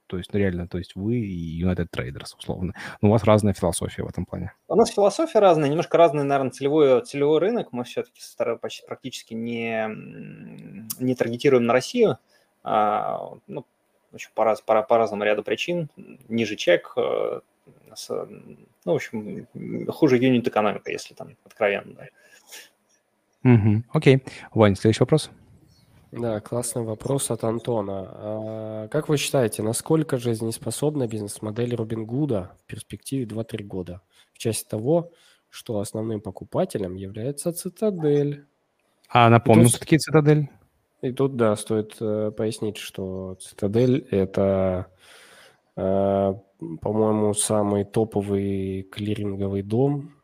то есть, ну, реально, то есть вы и United Traders, условно. Но у вас разная философия в этом плане. У нас философия разная, немножко разный, наверное, целевой, целевой рынок. Мы все-таки почти практически не, не таргетируем на Россию. А, ну, очень по, раз, по, по разному ряду причин. Ниже чек, э, ну, в общем, хуже юнит экономика, если там откровенно. Да. Угу, окей. Вань, следующий вопрос. Да, классный вопрос от Антона. А как вы считаете, насколько жизнеспособна бизнес-модель Робин Гуда в перспективе 2-3 года в части того, что основным покупателем является Цитадель? А напомню, что такие Цитадель? И тут, да, стоит э, пояснить, что Цитадель – это, э, по-моему, самый топовый клиринговый дом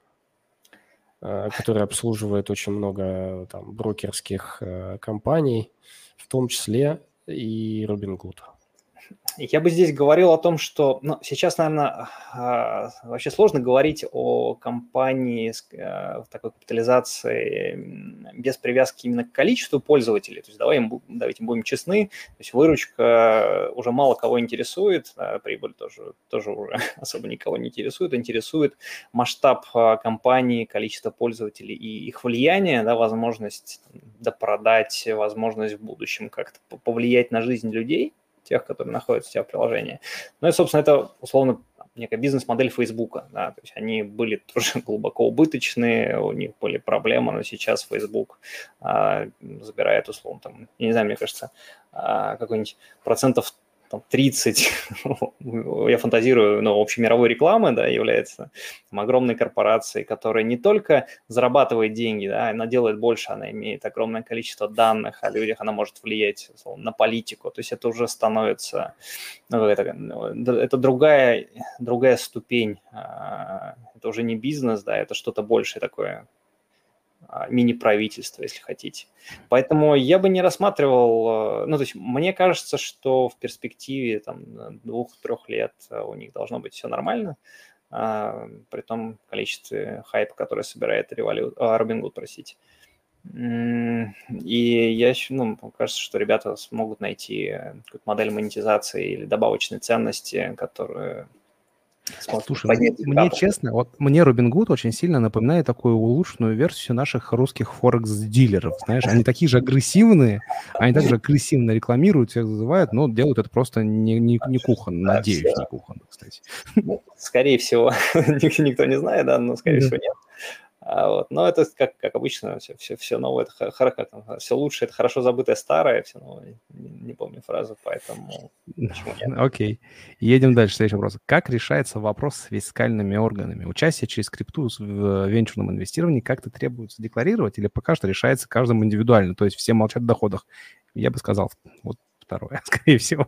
который обслуживает очень много там, брокерских э, компаний, в том числе и Robinhood. Я бы здесь говорил о том, что ну, сейчас, наверное, а, вообще сложно говорить о компании с э, такой капитализацией без привязки именно к количеству пользователей. То есть давай, давайте будем честны, то есть выручка уже мало кого интересует, а прибыль тоже, тоже уже (laughs) особо никого не интересует, интересует масштаб а, компании, количество пользователей и их влияние, да, возможность допродать, возможность в будущем как-то повлиять на жизнь людей – тех, которые находятся у тебя в приложении. Ну и, собственно, это условно некая бизнес-модель Фейсбука. Да, то есть они были (laughs) тоже глубоко убыточные, у них были проблемы, но сейчас Facebook а, забирает, условно, там, я не знаю, мне кажется, а, какой-нибудь процентов там, 30, (laughs) я фантазирую, но общемировой рекламы, да, является там, огромной корпорацией, которая не только зарабатывает деньги, да, она делает больше, она имеет огромное количество данных о людях, она может влиять условно, на политику, то есть это уже становится, ну, это, это другая, другая ступень, а, это уже не бизнес, да, это что-то большее такое, мини-правительство, если хотите. Поэтому я бы не рассматривал, э, ну, то есть мне кажется, что в перспективе там двух-трех лет э, у них должно быть все нормально, а, при том количестве хайпа, которое собирает револю... а, Robinhood, простите. И я ну, кажется, что ребята смогут найти э, какую-то модель монетизации или добавочной ценности, которую Слушай, мне, мне честно, вот мне Робин Гуд очень сильно напоминает такую улучшенную версию наших русских форекс-дилеров. Знаешь, они такие же агрессивные, они также агрессивно рекламируют, всех зазывают, но делают это просто не, не, не кухонно. Надеюсь, не кухонно, кстати. Ну, скорее всего, (laughs) никто не знает, да, но скорее всего нет. А, вот. Но это как, как обычно, все, все, все новое, это как, все лучше, это хорошо забытое старое, все новое, не, не помню фразу, поэтому (laughs) Окей, okay. едем дальше, следующий вопрос. Как решается вопрос с фискальными органами? Участие через крипту в венчурном инвестировании как-то требуется декларировать или пока что решается каждому индивидуально, то есть все молчат в доходах? Я бы сказал, вот второе, (laughs) скорее всего.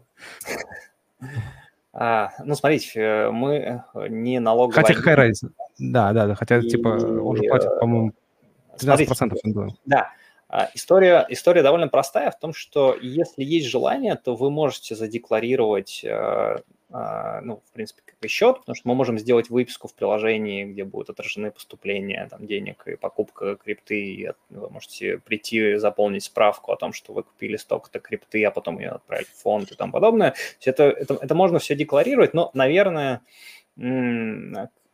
(laughs) А, ну, смотрите, э, мы э, не налоговая... Хотя какая разница? Да, да, да, хотя, и... типа, он же платит, по-моему, 13% Смотрите, Да, а, История, история довольно простая в том, что если есть желание, то вы можете задекларировать э, ну, в принципе, как бы счет, потому что мы можем сделать выписку в приложении, где будут отражены поступления там, денег и покупка крипты, и вы можете прийти заполнить справку о том, что вы купили столько-то крипты, а потом ее отправить в фонд и тому подобное. Это, это, это можно все декларировать, но, наверное,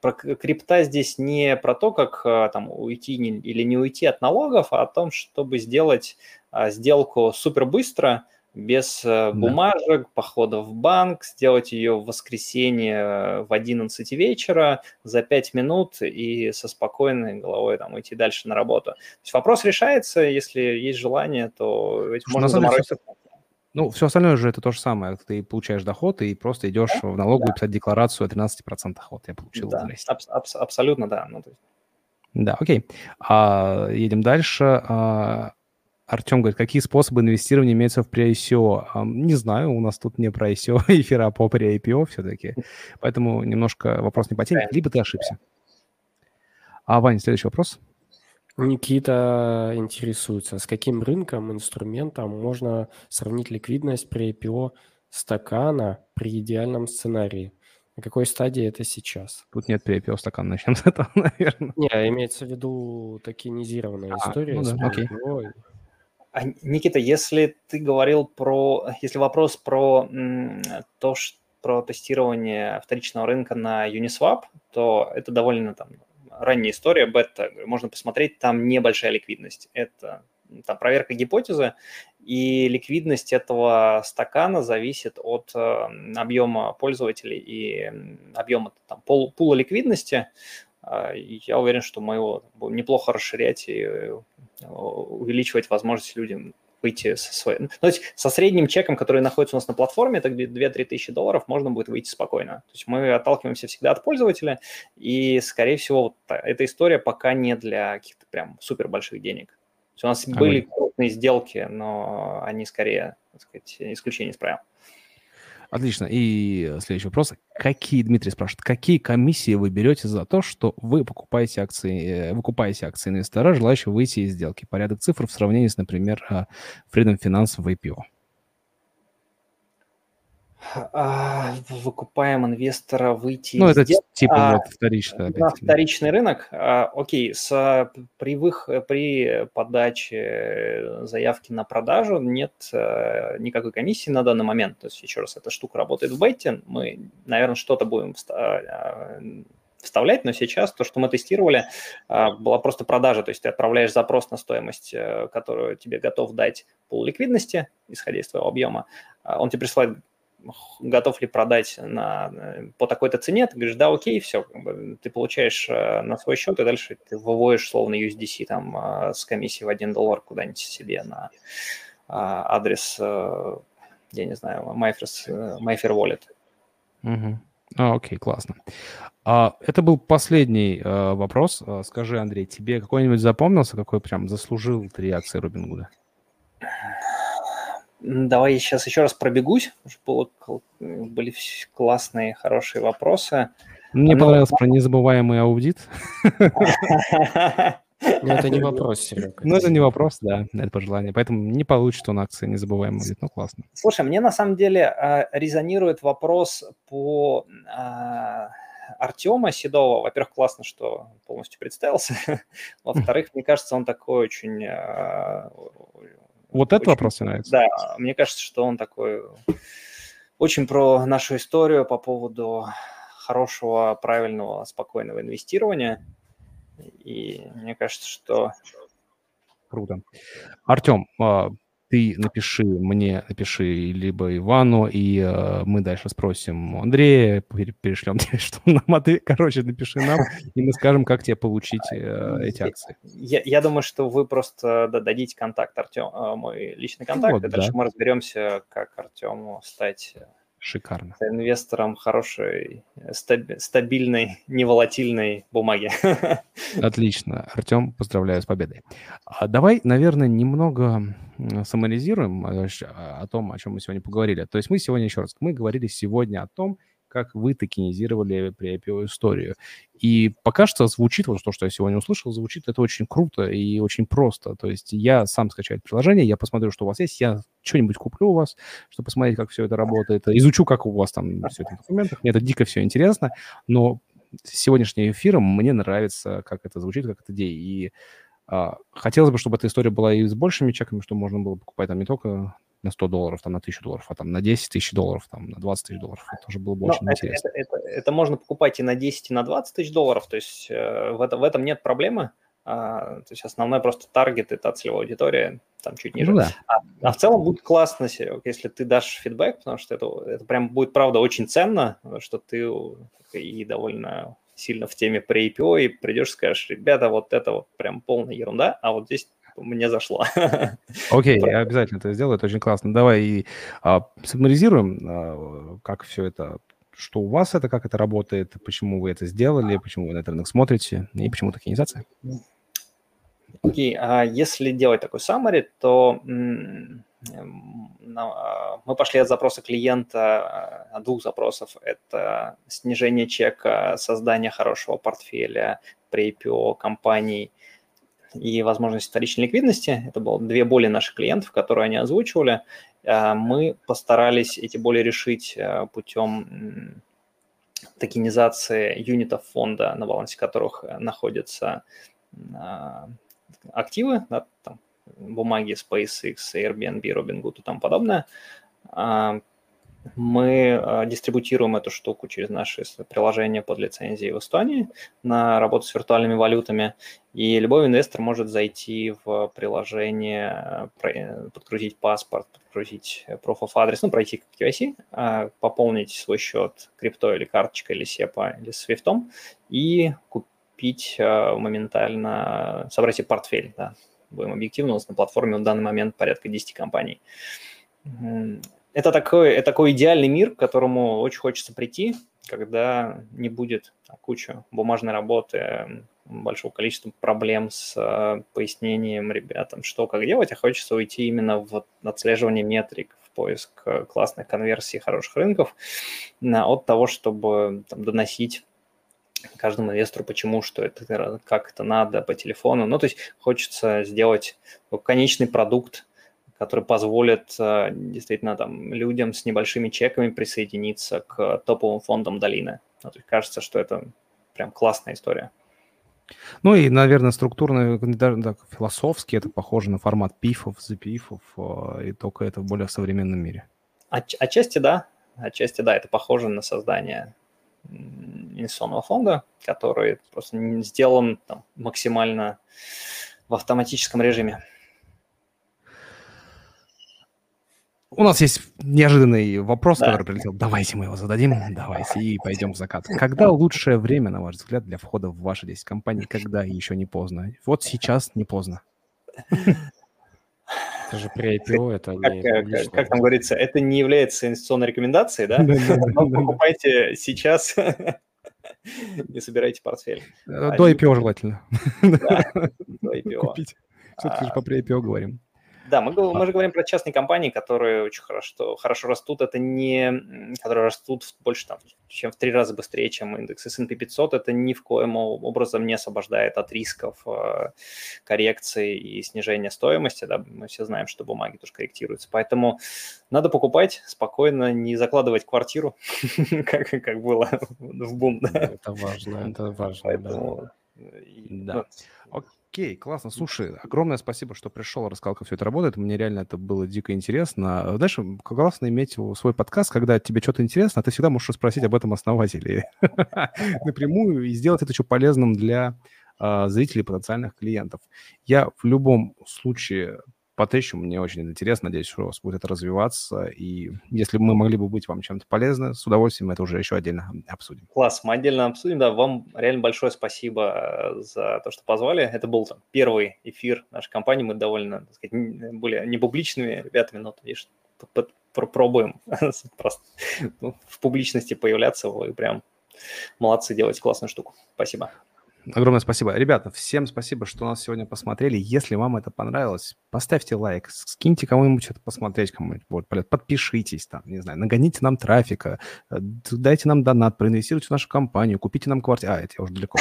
про крипта здесь не про то, как а, там уйти или не уйти от налогов, а о том, чтобы сделать а, сделку супер быстро, без э, бумажек, да. похода в банк, сделать ее в воскресенье в 11 вечера за 5 минут и со спокойной головой там уйти дальше на работу. То есть вопрос решается, если есть желание, то ведь Слушай, можно заморозить. Ну, все остальное же это то же самое. Ты получаешь доход и просто идешь да? в налоговую да. писать декларацию о 13%. Вот я получил. Да, аб- аб- абсолютно, да. Ну, то есть... Да, окей. А, едем дальше. А, Артем говорит, какие способы инвестирования имеются в pre-ICO? Не знаю, у нас тут не про ICO (laughs) эфира, а по pre-IPO все-таки. Поэтому немножко вопрос не по теме, либо ты ошибся. А, Ваня, следующий вопрос. Никита интересуется, с каким рынком, инструментом можно сравнить ликвидность при IPO стакана при идеальном сценарии? На какой стадии это сейчас? Тут нет при IPO стакана, начнем с этого, (laughs) наверное. Не, имеется в виду токенизированная а, история. Ну да, окей. А, Никита, если ты говорил про, если вопрос про то, что про тестирование вторичного рынка на Uniswap, то это довольно там ранняя история, бета, можно посмотреть, там небольшая ликвидность. Это там проверка гипотезы, и ликвидность этого стакана зависит от э, объема пользователей и объема там, пол, пула ликвидности. Э, я уверен, что мы его будем неплохо расширять и э, увеличивать возможности людям выйти со своим... Ну, то есть со средним чеком, который находится у нас на платформе, это 2-3 тысячи долларов, можно будет выйти спокойно. То есть мы отталкиваемся всегда от пользователя, и, скорее всего, вот эта история пока не для каких-то прям супер больших денег. То есть у нас а были крупные сделки, но они скорее, так сказать, исключение из правил. Отлично. И следующий вопрос. Какие, Дмитрий спрашивает, какие комиссии вы берете за то, что вы покупаете акции, э, выкупаете акции инвестора, желающего выйти из сделки? Порядок цифр в сравнении с, например, э, Freedom Finance в IPO. А, выкупаем инвестора выйти ну, это сделки. типа а, вот вторичный, на вторичный рынок. А, окей, с, при, вых, при подаче заявки на продажу нет а, никакой комиссии на данный момент. То есть, еще раз, эта штука работает в бете. Мы, наверное, что-то будем а, вставлять, но сейчас то, что мы тестировали, была просто продажа, то есть ты отправляешь запрос на стоимость, э, которую тебе готов дать пол ликвидности, исходя из твоего объема, он тебе присылает готов ли продать на, по такой-то цене, ты говоришь, да, окей, все, ты получаешь э, на свой счет, и дальше ты выводишь словно USDC там э, с комиссией в 1 доллар куда-нибудь себе на а, адрес, э, я не знаю, MyFair, MyFair Wallet. Угу. А, окей, классно. А, это был последний а, вопрос. А, скажи, Андрей, тебе какой-нибудь запомнился, какой прям заслужил три акции Робин Давай я сейчас еще раз пробегусь. Было, были классные, хорошие вопросы. Мне Но... понравился про незабываемый аудит. (laughs) Ну, это не вопрос, Серега. Ну, это не вопрос, да, это пожелание. Поэтому не получит он акции незабываемый аудит. Ну, классно. Слушай, мне на самом деле а, резонирует вопрос по а, Артема Седова. Во-первых, классно, что полностью представился. (laughs) Во-вторых, мне кажется, он такой очень а, вот этот вопрос мне нравится. Да, мне кажется, что он такой очень про нашу историю по поводу хорошего, правильного, спокойного инвестирования. И мне кажется, что... Круто. Артем, а, ты напиши мне, напиши либо Ивану, и э, мы дальше спросим Андрея, перешлем (laughs) тебе, что нам ответ. Короче, напиши нам, и мы скажем, как тебе получить э, эти акции. Я, я думаю, что вы просто дадите контакт Артем, э, мой личный контакт, вот, и дальше да. мы разберемся, как Артему стать Шикарно. Инвестором хорошей, стабильной, неволатильной бумаги. (laughs) Отлично. Артем, поздравляю с победой. А давай, наверное, немного саморизируем о, о том, о чем мы сегодня поговорили. То есть мы сегодня, еще раз, мы говорили сегодня о том, как вы токенизировали при IPO историю. И пока что звучит, вот то, что я сегодня услышал, звучит это очень круто и очень просто. То есть я сам скачаю приложение, я посмотрю, что у вас есть, я что-нибудь куплю у вас, чтобы посмотреть, как все это работает, изучу, как у вас там все это в документах. Мне это дико все интересно, но сегодняшним эфиром мне нравится, как это звучит, как это идея. И а, хотелось бы, чтобы эта история была и с большими чеками, чтобы можно было покупать там не только на 100 долларов, там, на 1000 долларов, а там на 10 тысяч долларов, там, на 20 тысяч долларов. Это тоже было бы Но очень это, интересно. Это, это, это можно покупать и на 10, и на 20 тысяч долларов, то есть э, в, это, в этом нет проблемы. А, то есть основной просто таргет – это целевая аудитория, там чуть ниже. Ну, да. а, а в целом будет классно, Серег, если ты дашь фидбэк, потому что это, это прям будет, правда, очень ценно, что ты и довольно сильно в теме про IPO, и придешь и скажешь, ребята, вот это вот прям полная ерунда, а вот здесь мне зашло. (laughs) Окей, okay, я обязательно это сделаю, это очень классно. Давай и а, суммаризируем, а, как все это, что у вас это, как это работает, почему вы это сделали, почему вы на этот рынок смотрите и почему токенизация. Окей, okay, а если делать такой summary, то а, мы пошли от запроса клиента, от двух запросов. Это снижение чека, создание хорошего портфеля при IPO компаний и возможность вторичной ликвидности. Это было две боли наших клиентов, которые они озвучивали. А, мы постарались эти боли решить а, путем токенизации юнитов фонда, на балансе которых находятся активы, да, там, бумаги SpaceX, Airbnb, Robinhood и тому подобное. А, мы а, дистрибутируем эту штуку через наши приложения под лицензией в Эстонии на работу с виртуальными валютами. И любой инвестор может зайти в приложение, подгрузить паспорт, подгрузить Proof of Address, ну, пройти KYC, а, пополнить свой счет крипто или карточкой, или SEPA, или свифтом и купить моментально, собрать себе портфель, да, будем объективны, у нас на платформе в данный момент порядка 10 компаний. Это такой, это такой идеальный мир, к которому очень хочется прийти, когда не будет там, бумажной работы, большого количества проблем с э, пояснением ребятам, что как делать, а хочется уйти именно в отслеживание метрик, в поиск э, классных конверсий, хороших рынков, от того, чтобы там, доносить каждому инвестору, почему, что это, как это надо по телефону. Ну, то есть хочется сделать конечный продукт, который позволит э, действительно там людям с небольшими чеками присоединиться к топовым фондам долины. Ну, то есть кажется, что это прям классная история. Ну и, наверное, структурно, даже так, философски это похоже на формат пифов, запифов, э, и только это в более современном мире. От, отчасти да, отчасти да, это похоже на создание инвестиционного фонда, который просто сделан там, максимально в автоматическом режиме. У нас есть неожиданный вопрос, да. который прилетел. Давайте мы его зададим. Давайте и пойдем в закат. (laughs) Когда лучшее время, на ваш взгляд, для входа в ваши 10 компаний? Когда еще не поздно? Вот сейчас не поздно. Это же при IPO, это как, не... Как, как, как там говорится, это не является инвестиционной рекомендацией, да? (laughs) Покупайте сейчас, (laughs) не собирайте портфель. Э, до IPO желательно. до IPO. Купить. Все-таки же по при IPO говорим. Да, мы, мы же говорим про частные компании, которые очень хорошо, хорошо растут. Это не, которые растут больше, там, чем в три раза быстрее, чем индекс S&P 500. Это ни в коем образом не освобождает от рисков э, коррекции и снижения стоимости. Да? Мы все знаем, что бумаги тоже корректируются. Поэтому надо покупать спокойно, не закладывать квартиру, (laughs) как, как было в бум. Это важно, это важно. Поэтому, да. Ну, Окей, классно. Слушай, огромное спасибо, что пришел, рассказал, как все это работает. Мне реально это было дико интересно. Знаешь, классно иметь свой подкаст, когда тебе что-то интересно, а ты всегда можешь спросить об этом основателей (laughs) напрямую и сделать это еще полезным для а, зрителей, потенциальных клиентов. Я в любом случае потыщу. Мне очень интересно. Надеюсь, что у вас будет это развиваться. И если мы могли бы быть вам чем-то полезны, с удовольствием это уже еще отдельно обсудим. Класс, мы отдельно обсудим. Да, вам реально большое спасибо э, за то, что позвали. Это был там, первый эфир нашей компании. Мы довольно, так сказать, были не публичными ребятами, но видишь, пробуем (laughs) просто ну, в публичности появляться. Вы прям молодцы, делаете классную штуку. Спасибо. Огромное спасибо. Ребята, всем спасибо, что нас сегодня посмотрели. Если вам это понравилось, поставьте лайк, скиньте кому-нибудь это посмотреть, кому-нибудь будет подпишитесь там, не знаю, нагоните нам трафика, э, дайте нам донат, проинвестируйте в нашу компанию, купите нам квартиру. А, это я уже далеко.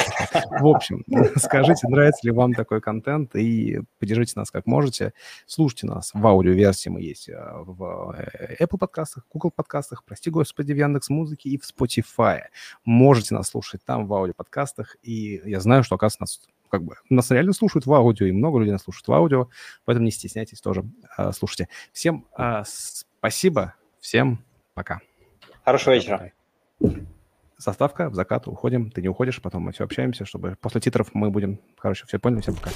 В общем, (laughs) скажите, нравится ли вам такой контент, и поддержите нас как можете. Слушайте нас в аудиоверсии, мы есть э, в э, Apple подкастах, Google подкастах, прости господи, в Яндекс Музыке и в Spotify. Можете нас слушать там в аудиоподкастах, и я знаю, что, оказывается, нас как бы нас реально слушают в аудио, и много людей нас слушают в аудио, поэтому не стесняйтесь тоже э, слушайте. Всем э, спасибо, всем пока. Хорошего вечера. Заставка в закат, уходим, ты не уходишь, потом мы все общаемся, чтобы после титров мы будем, короче, все поняли, всем пока.